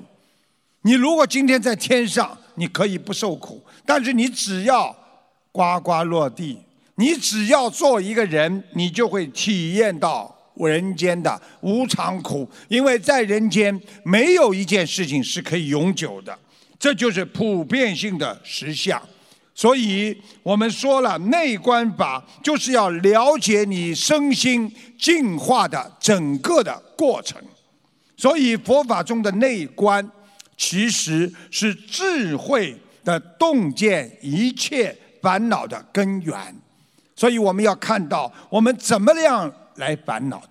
你如果今天在天上，你可以不受苦，但是你只要呱呱落地，你只要做一个人，你就会体验到人间的无常苦。因为在人间，没有一件事情是可以永久的，这就是普遍性的实相。所以我们说了，内观法就是要了解你身心净化的整个的过程。所以佛法中的内观，其实是智慧的洞见一切烦恼的根源。所以我们要看到，我们怎么样来烦恼的？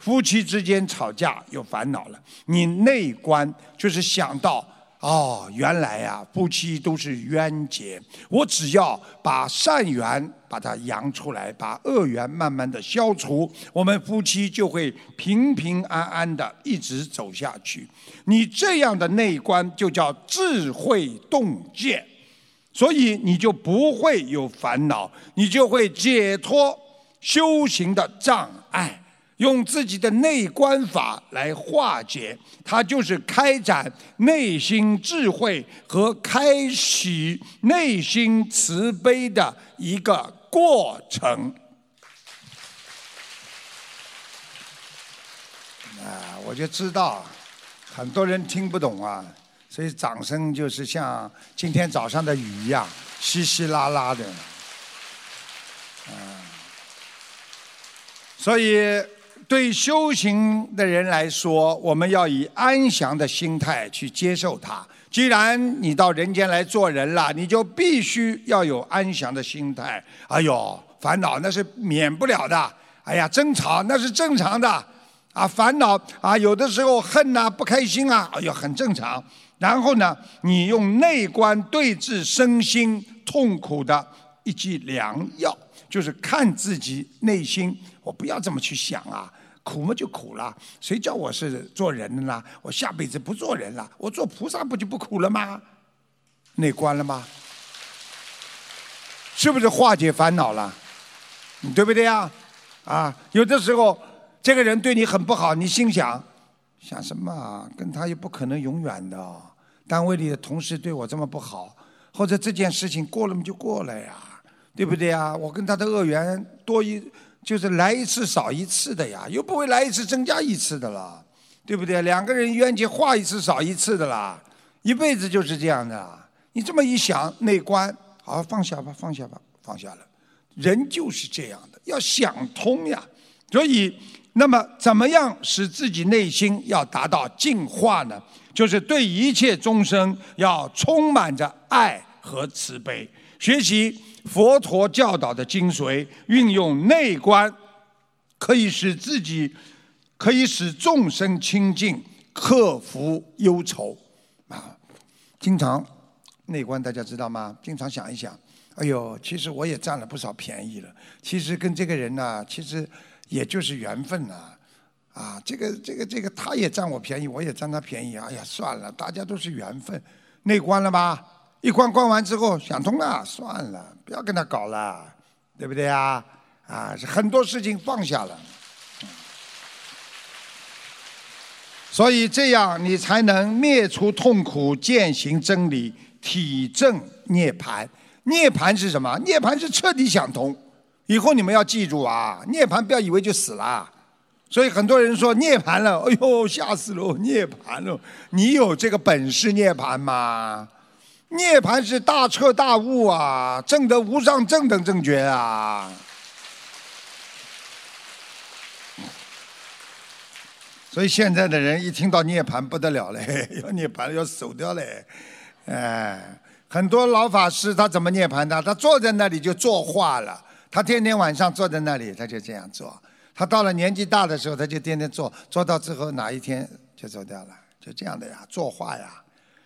夫妻之间吵架有烦恼了，你内观就是想到。哦，原来呀，夫妻都是冤结。我只要把善缘把它扬出来，把恶缘慢慢的消除，我们夫妻就会平平安安的一直走下去。你这样的内观就叫智慧洞见，所以你就不会有烦恼，你就会解脱修行的障碍。用自己的内观法来化解，它就是开展内心智慧和开启内心慈悲的一个过程。啊，我就知道很多人听不懂啊，所以掌声就是像今天早上的雨一样稀稀拉拉的。嗯，所以。对修行的人来说，我们要以安详的心态去接受它。既然你到人间来做人了，你就必须要有安详的心态。哎呦，烦恼那是免不了的。哎呀，争吵那是正常的。啊，烦恼啊，有的时候恨呐，不开心啊，哎呦，很正常。然后呢，你用内观对治身心痛苦的一剂良药，就是看自己内心。我不要这么去想啊。苦嘛就苦了，谁叫我是做人的呢？我下辈子不做人了，我做菩萨不就不苦了吗？内观了吗？是不是化解烦恼了？对不对呀？啊，有的时候这个人对你很不好，你心想想什么？跟他又不可能永远的。单位里的同事对我这么不好，或者这件事情过了嘛就过了呀，对不对呀？我跟他的恶缘多一。就是来一次少一次的呀，又不会来一次增加一次的了，对不对？两个人冤结化一次少一次的啦，一辈子就是这样的。你这么一想，内观，好放下吧，放下吧，放下了。人就是这样的，要想通呀。所以，那么怎么样使自己内心要达到净化呢？就是对一切众生要充满着爱和慈悲，学习。佛陀教导的精髓，运用内观，可以使自己，可以使众生清净，克服忧愁。啊，经常内观，大家知道吗？经常想一想，哎呦，其实我也占了不少便宜了。其实跟这个人呢，其实也就是缘分呐。啊，这个这个这个，他也占我便宜，我也占他便宜。哎呀，算了，大家都是缘分，内关了吧？一关关完之后想通了，算了，不要跟他搞了，对不对啊？啊，很多事情放下了。所以这样你才能灭除痛苦，践行真理，体证涅槃。涅槃是什么？涅槃是彻底想通。以后你们要记住啊，涅槃不要以为就死了。所以很多人说涅槃了，哎呦吓死了，涅槃了。你有这个本事涅槃吗？涅槃是大彻大悟啊，证得无上正等正觉啊。所以现在的人一听到涅槃不得了嘞，要涅槃要走掉嘞，哎，很多老法师他怎么涅槃的？他坐在那里就作画了，他天天晚上坐在那里，他就这样做。他到了年纪大的时候，他就天天做，做到之后哪一天就走掉了，就这样的呀，作画呀。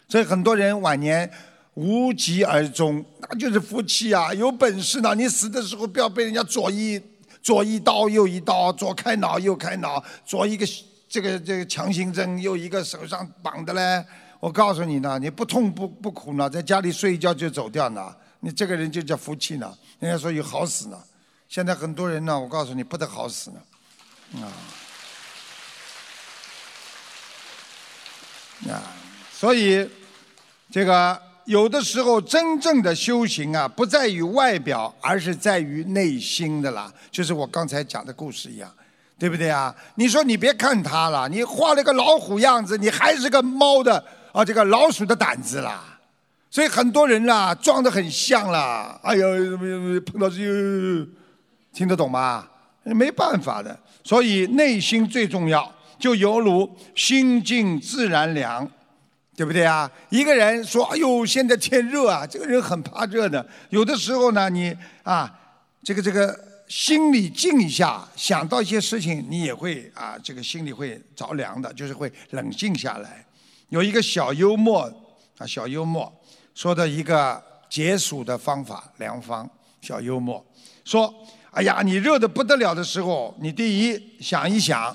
所以很多人晚年无疾而终，那就是福气啊！有本事呢，你死的时候不要被人家左一左一刀右一刀，左开脑右开脑，左一个。这个这个强心针右一个手上绑的嘞，我告诉你呢，你不痛不不苦呢，在家里睡一觉就走掉呢，你这个人就叫福气呢。人家说有好死呢，现在很多人呢，我告诉你不得好死呢，啊，啊，所以这个有的时候真正的修行啊，不在于外表，而是在于内心的啦，就是我刚才讲的故事一样。对不对啊？你说你别看他了，你画了个老虎样子，你还是个猫的啊，这个老鼠的胆子啦。所以很多人啦，装得很像啦。哎呦，碰到这，听得懂吗？没办法的。所以内心最重要，就犹如心静自然凉，对不对啊？一个人说：“哎呦，现在天热啊！”这个人很怕热的。有的时候呢，你啊，这个这个。心里静一下，想到一些事情，你也会啊，这个心里会着凉的，就是会冷静下来。有一个小幽默啊，小幽默说的一个解暑的方法良方，小幽默说：哎呀，你热的不得了的时候，你第一想一想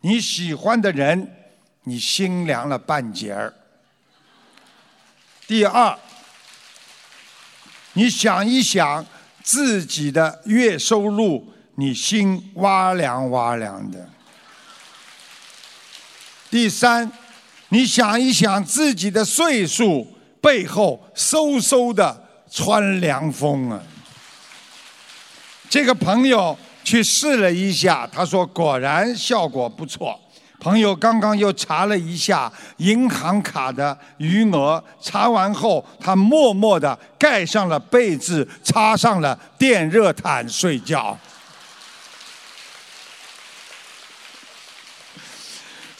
你喜欢的人，你心凉了半截儿；第二，你想一想。自己的月收入，你心哇凉哇凉的。第三，你想一想自己的岁数，背后嗖嗖的穿凉风啊。这个朋友去试了一下，他说果然效果不错。朋友刚刚又查了一下银行卡的余额，查完后，他默默地盖上了被子，插上了电热毯睡觉。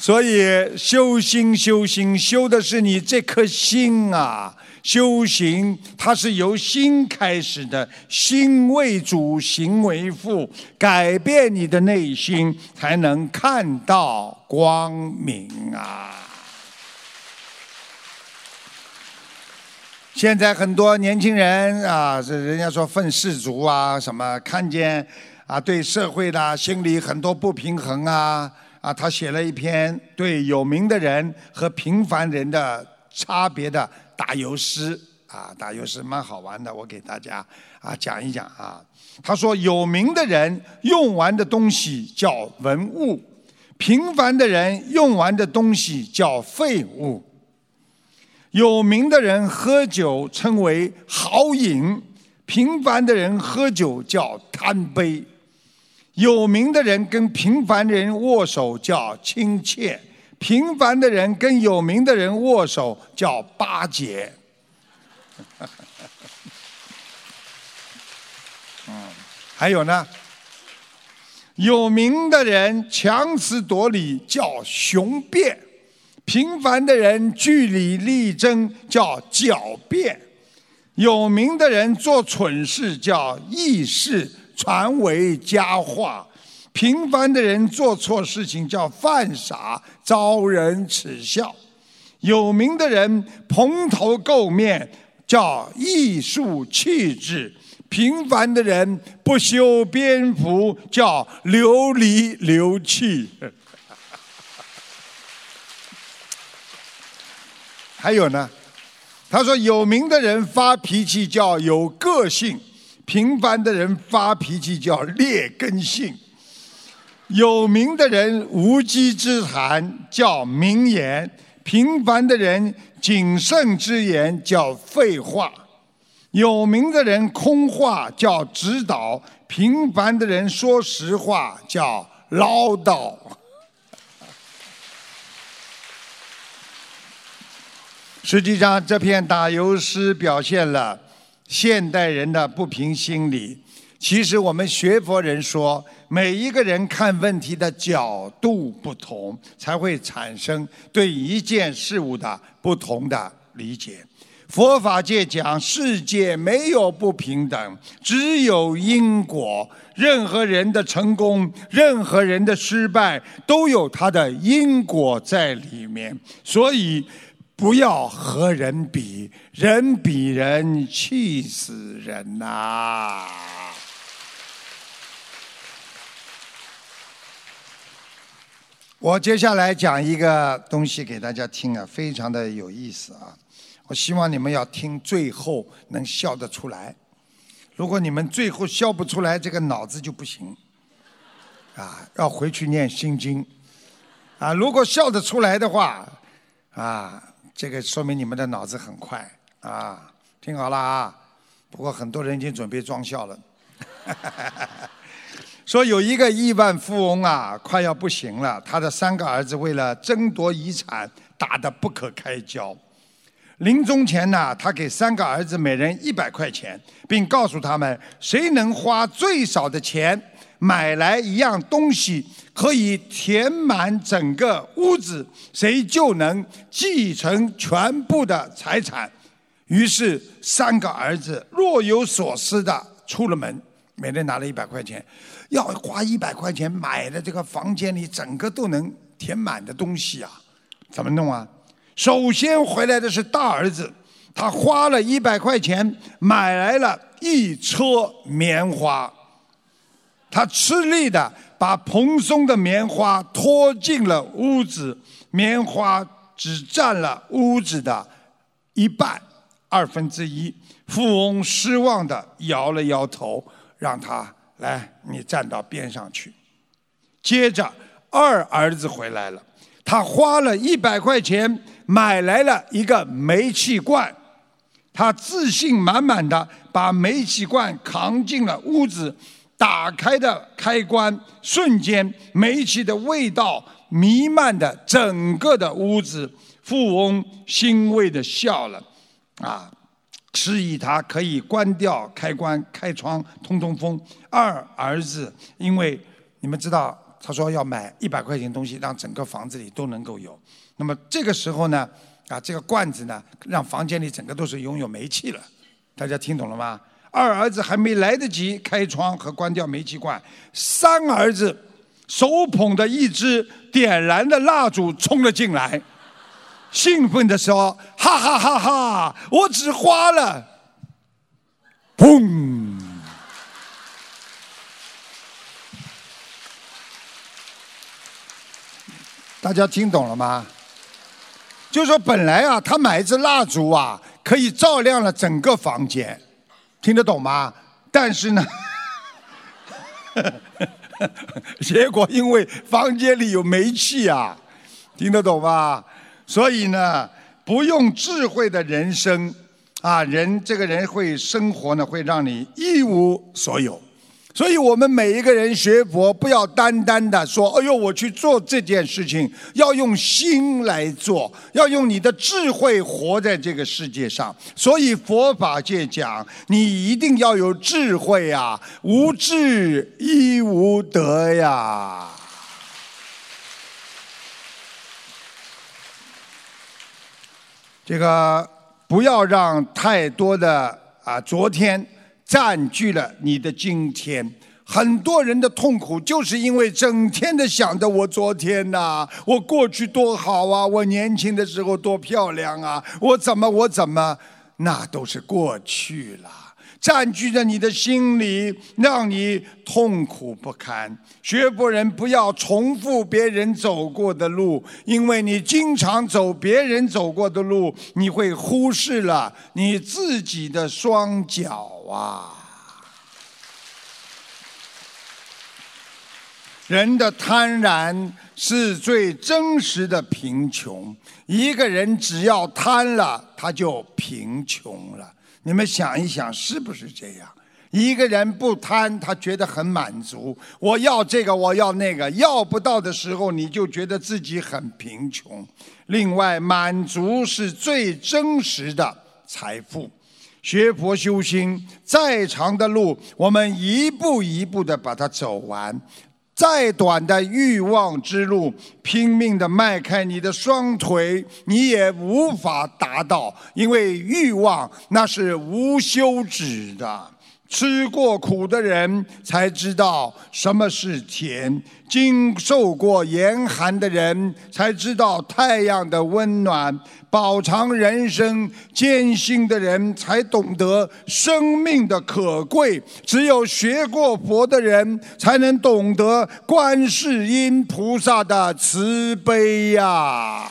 所以修心修心，修的是你这颗心啊。修行它是由心开始的，心为主，行为副，改变你的内心，才能看到光明啊！现在很多年轻人啊，这人家说愤世族啊，什么看见啊，对社会的心里很多不平衡啊，啊，他写了一篇对有名的人和平凡人的差别的。打油诗啊，打油诗蛮好玩的，我给大家啊讲一讲啊。他说，有名的人用完的东西叫文物，平凡的人用完的东西叫废物。有名的人喝酒称为豪饮，平凡的人喝酒叫贪杯。有名的人跟平凡人握手叫亲切。平凡的人跟有名的人握手叫巴结，嗯，还有呢，有名的人强词夺理叫雄辩，平凡的人据理力争叫狡辩，有名的人做蠢事叫轶事，传为佳话，平凡的人做错事情叫犯傻，遭人耻笑，有名的人蓬头垢面叫艺术气质，平凡的人不修边幅叫流离流气。还有呢，他说有名的人发脾气叫有个性。平凡的人发脾气叫劣根性。有名的人无稽之谈叫名言，平凡的人谨慎之言叫废话。有名的人空话叫指导，平凡的人说实话叫唠叨。实际上，这篇打油诗表现了现代人的不平心理。其实，我们学佛人说，每一个人看问题的角度不同，才会产生对一件事物的不同的理解。佛法界讲，世界没有不平等，只有因果。任何人的成功，任何人的失败，都有他的因果在里面。所以，不要和人比，人比人气死人呐！我接下来讲一个东西给大家听啊，非常的有意思啊。我希望你们要听最后能笑得出来。如果你们最后笑不出来，这个脑子就不行啊，要回去念心经啊。如果笑得出来的话啊，这个说明你们的脑子很快啊。听好了啊，不过很多人已经准备装笑了。说有一个亿万富翁啊，快要不行了。他的三个儿子为了争夺遗产，打得不可开交。临终前呢，他给三个儿子每人一百块钱，并告诉他们：谁能花最少的钱买来一样东西，可以填满整个屋子，谁就能继承全部的财产。于是，三个儿子若有所思的出了门，每人拿了一百块钱。要花一百块钱买的这个房间里整个都能填满的东西啊，怎么弄啊？首先回来的是大儿子，他花了一百块钱买来了一车棉花，他吃力的把蓬松的棉花拖进了屋子，棉花只占了屋子的一半二分之一。富翁失望的摇了摇头，让他。来，你站到边上去。接着，二儿子回来了，他花了一百块钱买来了一个煤气罐，他自信满满的把煤气罐扛进了屋子，打开的开关瞬间，煤气的味道弥漫的整个的屋子。富翁欣慰的笑了，啊。示意他可以关掉开关、开窗通通风。二儿子，因为你们知道，他说要买一百块钱东西，让整个房子里都能够有。那么这个时候呢，啊，这个罐子呢，让房间里整个都是拥有煤气了。大家听懂了吗？二儿子还没来得及开窗和关掉煤气罐，三儿子手捧着一支点燃的蜡烛冲了进来。兴奋的说：“哈哈哈哈！我只花了，砰！大家听懂了吗？就说本来啊，他买一支蜡烛啊，可以照亮了整个房间，听得懂吗？但是呢，结果因为房间里有煤气啊，听得懂吧？”所以呢，不用智慧的人生，啊，人这个人会生活呢，会让你一无所有。所以我们每一个人学佛，不要单单的说，哎呦，我去做这件事情，要用心来做，要用你的智慧活在这个世界上。所以佛法界讲，你一定要有智慧啊，无智亦无德呀。这个不要让太多的啊昨天占据了你的今天。很多人的痛苦就是因为整天的想着我昨天呐，我过去多好啊，我年轻的时候多漂亮啊，我怎么我怎么，那都是过去了。占据着你的心里，让你痛苦不堪。学佛人不要重复别人走过的路，因为你经常走别人走过的路，你会忽视了你自己的双脚啊。人的贪婪是最真实的贫穷。一个人只要贪了，他就贫穷了。你们想一想，是不是这样？一个人不贪，他觉得很满足。我要这个，我要那个，要不到的时候，你就觉得自己很贫穷。另外，满足是最真实的财富。学佛修心，再长的路，我们一步一步的把它走完。再短的欲望之路，拼命的迈开你的双腿，你也无法达到，因为欲望那是无休止的。吃过苦的人才知道什么是甜，经受过严寒的人才知道太阳的温暖。饱尝人生艰辛的人才懂得生命的可贵，只有学过佛的人才能懂得观世音菩萨的慈悲呀。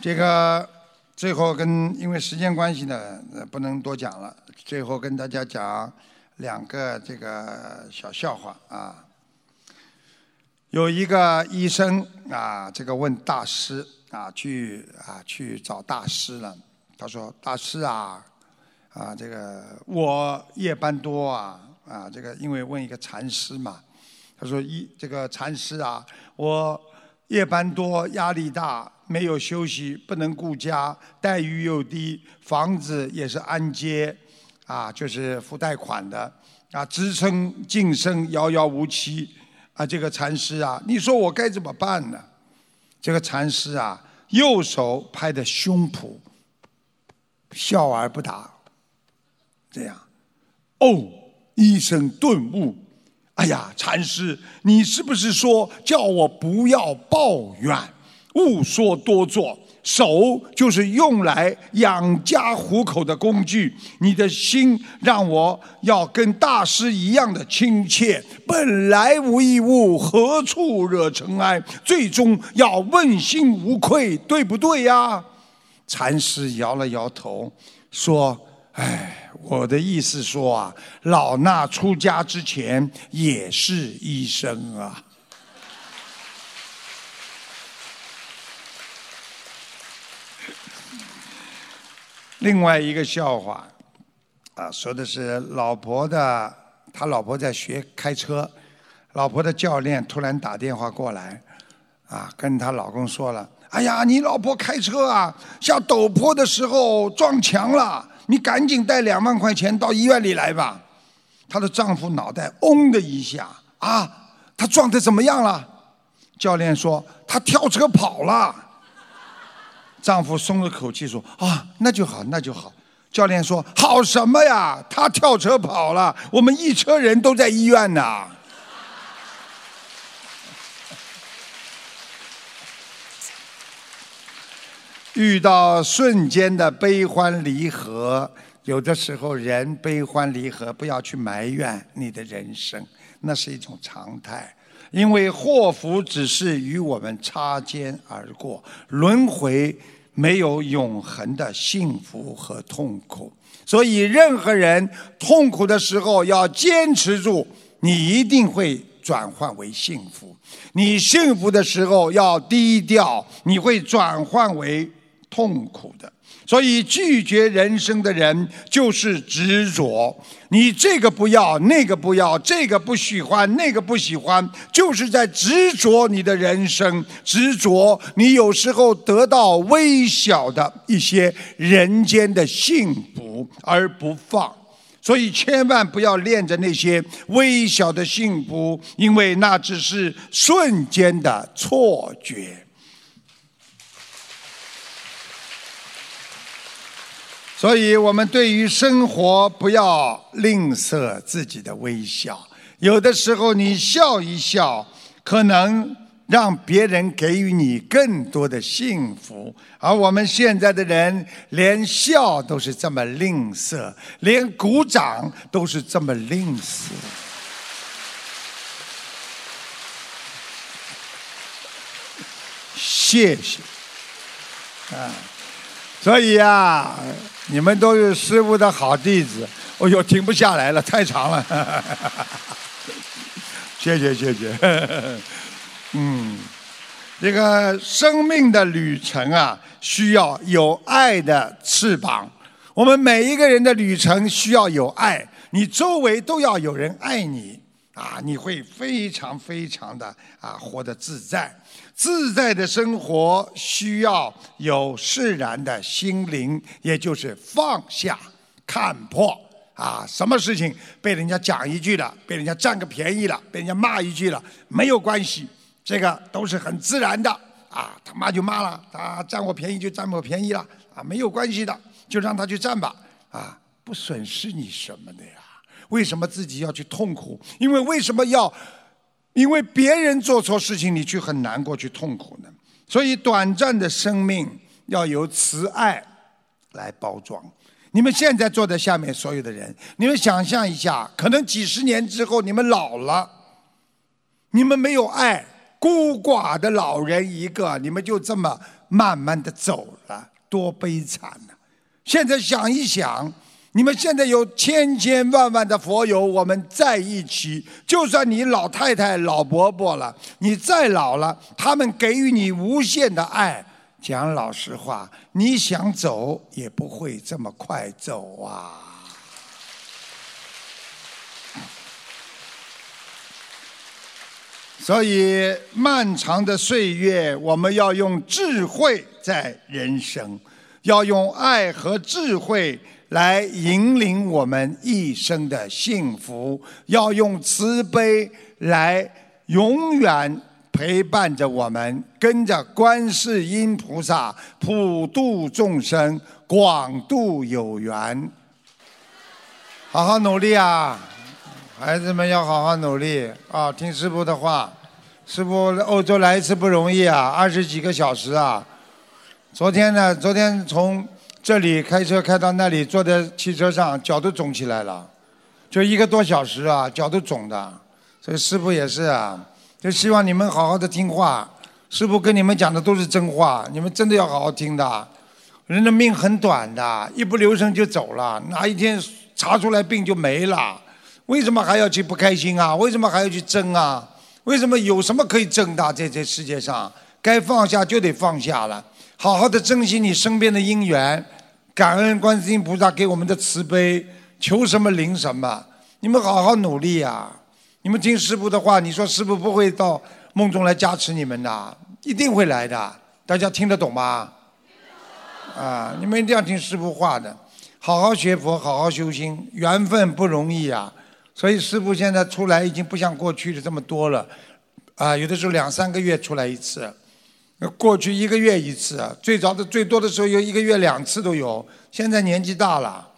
这个最后跟因为时间关系呢，不能多讲了。最后跟大家讲两个这个小笑话啊。有一个医生啊，这个问大师啊，去啊去找大师了。他说：“大师啊，啊这个我夜班多啊啊这个因为问一个禅师嘛。他说一这个禅师啊，我夜班多，压力大，没有休息，不能顾家，待遇又低，房子也是按揭啊，就是付贷款的啊，职称晋升遥遥无期。”啊，这个禅师啊，你说我该怎么办呢？这个禅师啊，右手拍的胸脯，笑而不答。这样，哦，一声顿悟，哎呀，禅师，你是不是说叫我不要抱怨，勿说多做？手就是用来养家糊口的工具，你的心让我要跟大师一样的亲切。本来无一物，何处惹尘埃？最终要问心无愧，对不对呀？禅师摇了摇头，说：“哎，我的意思说啊，老衲出家之前也是医生啊。”另外一个笑话，啊，说的是老婆的，他老婆在学开车，老婆的教练突然打电话过来，啊，跟她老公说了，哎呀，你老婆开车啊，下陡坡的时候撞墙了，你赶紧带两万块钱到医院里来吧。她的丈夫脑袋嗡的一下，啊，她撞的怎么样了？教练说，她跳车跑了。丈夫松了口气说：“啊，那就好，那就好。”教练说：“好什么呀？他跳车跑了，我们一车人都在医院呢。”遇到瞬间的悲欢离合，有的时候人悲欢离合，不要去埋怨你的人生，那是一种常态。因为祸福只是与我们擦肩而过，轮回。没有永恒的幸福和痛苦，所以任何人痛苦的时候要坚持住，你一定会转换为幸福；你幸福的时候要低调，你会转换为痛苦的。所以拒绝人生的人就是执着。你这个不要，那个不要，这个不喜欢，那个不喜欢，就是在执着你的人生，执着你有时候得到微小的一些人间的幸福而不放。所以千万不要恋着那些微小的幸福，因为那只是瞬间的错觉。所以我们对于生活不要吝啬自己的微笑。有的时候你笑一笑，可能让别人给予你更多的幸福。而我们现在的人，连笑都是这么吝啬，连鼓掌都是这么吝啬。谢谢，啊，所以呀，你们都是师傅的好弟子。哦呦，停不下来了，太长了。谢 谢谢谢，嗯，这个生命的旅程啊，需要有爱的翅膀。我们每一个人的旅程需要有爱，你周围都要有人爱你啊，你会非常非常的啊活得自在。自在的生活需要有释然的心灵，也就是放下、看破。啊，什么事情被人家讲一句了，被人家占个便宜了，被人家骂一句了，没有关系，这个都是很自然的。啊，他骂就骂了，他占我便宜就占我便宜了，啊，没有关系的，就让他去占吧，啊，不损失你什么的呀？为什么自己要去痛苦？因为为什么要？因为别人做错事情，你去很难过，去痛苦呢？所以短暂的生命要由慈爱来包装。你们现在坐在下面所有的人，你们想象一下，可能几十年之后你们老了，你们没有爱，孤寡的老人一个，你们就这么慢慢的走了，多悲惨呐！现在想一想，你们现在有千千万万的佛友，我们在一起，就算你老太太、老伯伯了，你再老了，他们给予你无限的爱。讲老实话，你想走也不会这么快走啊！所以漫长的岁月，我们要用智慧在人生，要用爱和智慧来引领我们一生的幸福，要用慈悲来永远。陪伴着我们，跟着观世音菩萨普度众生，广度有缘。好好努力啊，孩子们要好好努力啊！听师傅的话，师傅欧洲来一次不容易啊，二十几个小时啊。昨天呢，昨天从这里开车开到那里，坐在汽车上，脚都肿起来了，就一个多小时啊，脚都肿的。所以师傅也是啊。就希望你们好好的听话，师傅跟你们讲的都是真话，你们真的要好好听的。人的命很短的，一不留神就走了，哪一天查出来病就没了。为什么还要去不开心啊？为什么还要去争啊？为什么有什么可以争的？在这世界上，该放下就得放下了，好好的珍惜你身边的因缘，感恩观世音菩萨给我们的慈悲，求什么灵什么。你们好好努力呀！你们听师傅的话，你说师傅不会到梦中来加持你们的，一定会来的。大家听得懂吗？啊，你们一定要听师傅话的，好好学佛，好好修心，缘分不容易啊。所以师傅现在出来已经不像过去的这么多了，啊，有的时候两三个月出来一次，那过去一个月一次，最早的最多的时候有一个月两次都有。现在年纪大了。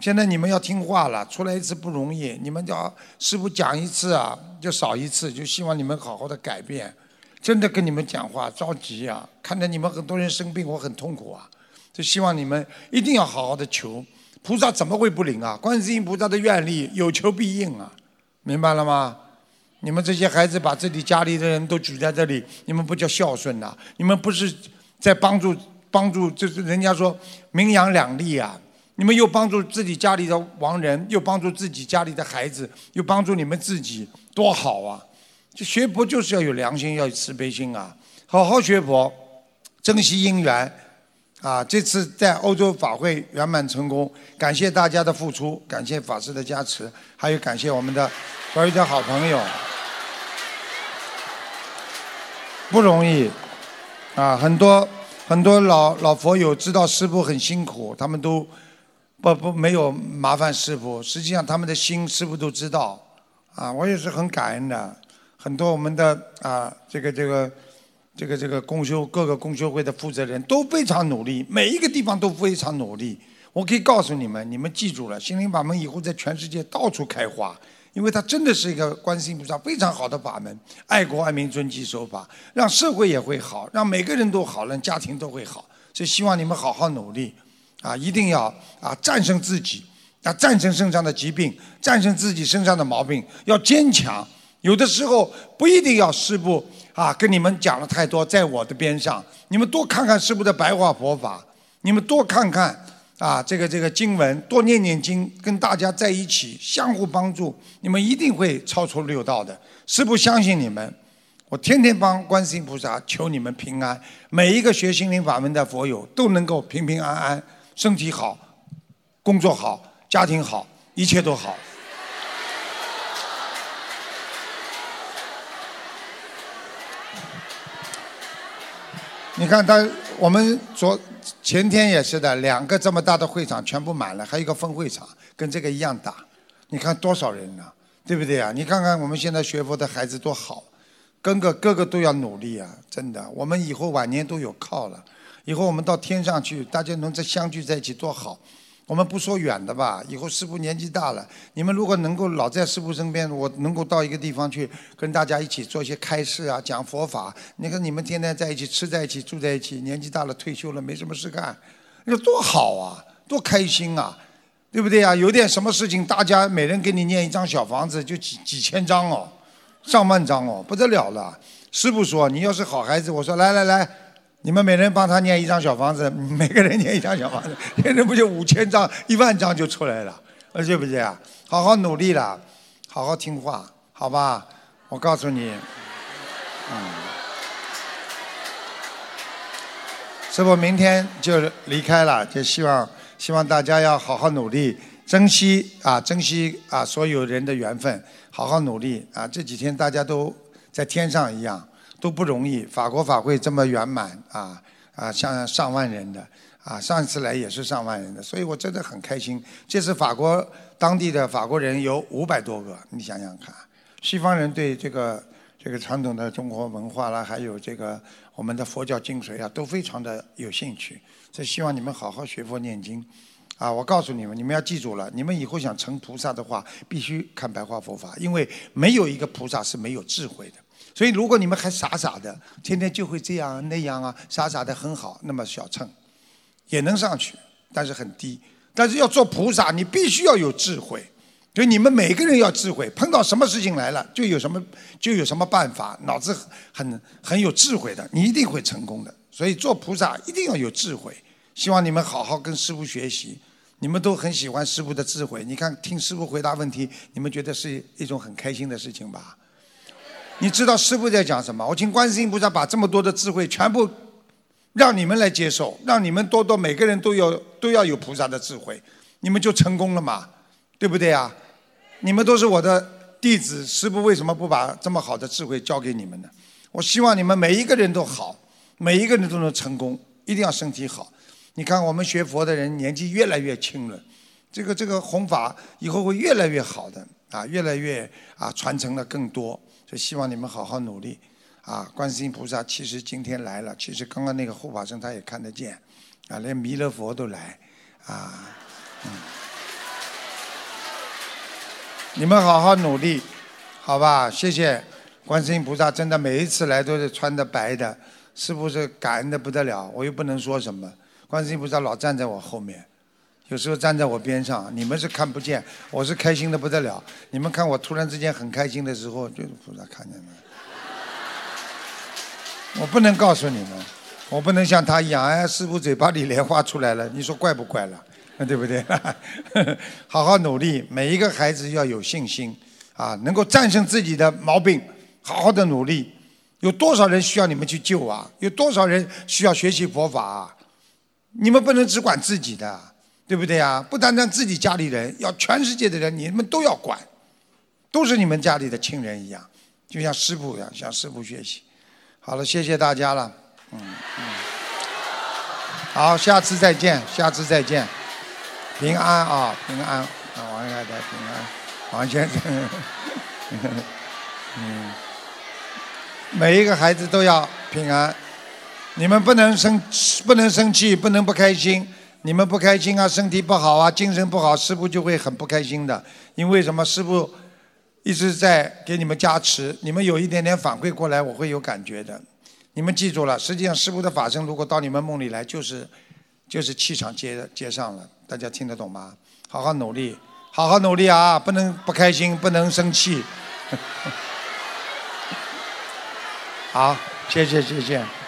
现在你们要听话了，出来一次不容易。你们叫师傅讲一次啊，就少一次，就希望你们好好的改变。真的跟你们讲话着急啊，看着你们很多人生病，我很痛苦啊。就希望你们一定要好好的求，菩萨怎么会不灵啊？观世音菩萨的愿力有求必应啊，明白了吗？你们这些孩子把自己家里的人都举在这里，你们不叫孝顺呐？你们不是在帮助帮助，就是人家说名扬两利啊。你们又帮助自己家里的亡人，又帮助自己家里的孩子，又帮助你们自己，多好啊！就学佛就是要有良心，要有慈悲心啊！好好学佛，珍惜因缘啊！这次在欧洲法会圆满成功，感谢大家的付出，感谢法师的加持，还有感谢我们的所有的好朋友，不容易啊！很多很多老老佛友知道师父很辛苦，他们都。不不，没有麻烦师傅。实际上，他们的心师傅都知道。啊，我也是很感恩的。很多我们的啊，这个这个这个这个公修各个公修会的负责人都非常努力，每一个地方都非常努力。我可以告诉你们，你们记住了，心灵法门以后在全世界到处开花，因为它真的是一个观世音菩萨非常好的法门，爱国爱民遵纪守法，让社会也会好，让每个人都好，让家庭都会好。所以希望你们好好努力，啊，一定要啊战胜自己，啊战胜身上的疾病，战胜自己身上的毛病，要坚强。有的时候不一定要师不啊跟你们讲了太多，在我的边上，你们多看看师傅的白话佛法，你们多看看啊这个这个经文，多念念经，跟大家在一起相互帮助，你们一定会超出六道的。师父相信你们。我天天帮观世音菩萨求你们平安，每一个学心灵法门的佛友都能够平平安安，身体好，工作好，家庭好，一切都好。你看他，我们昨前天也是的，两个这么大的会场全部满了，还有一个分会场跟这个一样大，你看多少人呢？对不对啊？你看看我们现在学佛的孩子多好。跟个个个都要努力啊！真的，我们以后晚年都有靠了。以后我们到天上去，大家能再相聚在一起多好。我们不说远的吧，以后师傅年纪大了，你们如果能够老在师傅身边，我能够到一个地方去跟大家一起做一些开示啊，讲佛法。你看你们天天在一起吃在一起住在一起，年纪大了退休了没什么事干，那多好啊，多开心啊，对不对啊？有点什么事情，大家每人给你念一张小房子，就几几千张哦。上万张哦，不得了了！师傅说，你要是好孩子，我说来来来，你们每人帮他念一张小房子，每个人念一张小房子，现在不就五千张、一万张就出来了，对不对啊？好好努力了，好好听话，好吧？我告诉你，嗯，师傅明天就离开了，就希望希望大家要好好努力，珍惜啊，珍惜啊，所有人的缘分。好好努力啊！这几天大家都在天上一样，都不容易。法国法会这么圆满啊啊，像上万人的啊，上一次来也是上万人的，所以我真的很开心。这次法国当地的法国人有五百多个，你想想看，西方人对这个这个传统的中国文化啦，还有这个我们的佛教精髓啊，都非常的有兴趣。所以希望你们好好学佛念经。啊，我告诉你们，你们要记住了，你们以后想成菩萨的话，必须看白话佛法，因为没有一个菩萨是没有智慧的。所以，如果你们还傻傻的，天天就会这样那样啊，傻傻的很好，那么小乘也能上去，但是很低。但是要做菩萨，你必须要有智慧。所以你们每个人要智慧，碰到什么事情来了，就有什么就有什么办法，脑子很很有智慧的，你一定会成功的。所以做菩萨一定要有智慧。希望你们好好跟师傅学习，你们都很喜欢师傅的智慧。你看，听师傅回答问题，你们觉得是一种很开心的事情吧？你知道师傅在讲什么？我请观世音菩萨把这么多的智慧全部让你们来接受，让你们多多每个人都有都要有菩萨的智慧，你们就成功了嘛？对不对啊？你们都是我的弟子，师傅为什么不把这么好的智慧教给你们呢？我希望你们每一个人都好，每一个人都能成功，一定要身体好。你看，我们学佛的人年纪越来越轻了，这个这个弘法以后会越来越好的啊，越来越啊传承的更多，所以希望你们好好努力啊！观世音菩萨其实今天来了，其实刚刚那个护法神他也看得见啊，连弥勒佛都来啊，嗯，你们好好努力，好吧？谢谢观世音菩萨，真的每一次来都是穿的白的，是不是感恩的不得了？我又不能说什么。观世音菩萨老站在我后面，有时候站在我边上，你们是看不见，我是开心的不得了。你们看我突然之间很开心的时候，就是菩萨看见了。我不能告诉你们，我不能像他一样，哎，师傅嘴巴里莲花出来了，你说怪不怪了？对不对？好好努力，每一个孩子要有信心啊，能够战胜自己的毛病，好好的努力。有多少人需要你们去救啊？有多少人需要学习佛法啊？你们不能只管自己的，对不对啊？不单单自己家里人，要全世界的人，你们都要管，都是你们家里的亲人一样，就像师傅一样，向师傅学习。好了，谢谢大家了，嗯嗯，好，下次再见，下次再见，平安啊，平安，啊，王太太平安，王先生，嗯，每一个孩子都要平安。你们不能生，不能生气，不能不开心。你们不开心啊，身体不好啊，精神不好，师傅就会很不开心的。因为什么？师傅一直在给你们加持，你们有一点点反馈过来，我会有感觉的。你们记住了，实际上师傅的法身如果到你们梦里来，就是就是气场接接上了，大家听得懂吗？好好努力，好好努力啊！不能不开心，不能生气。好，谢谢谢谢。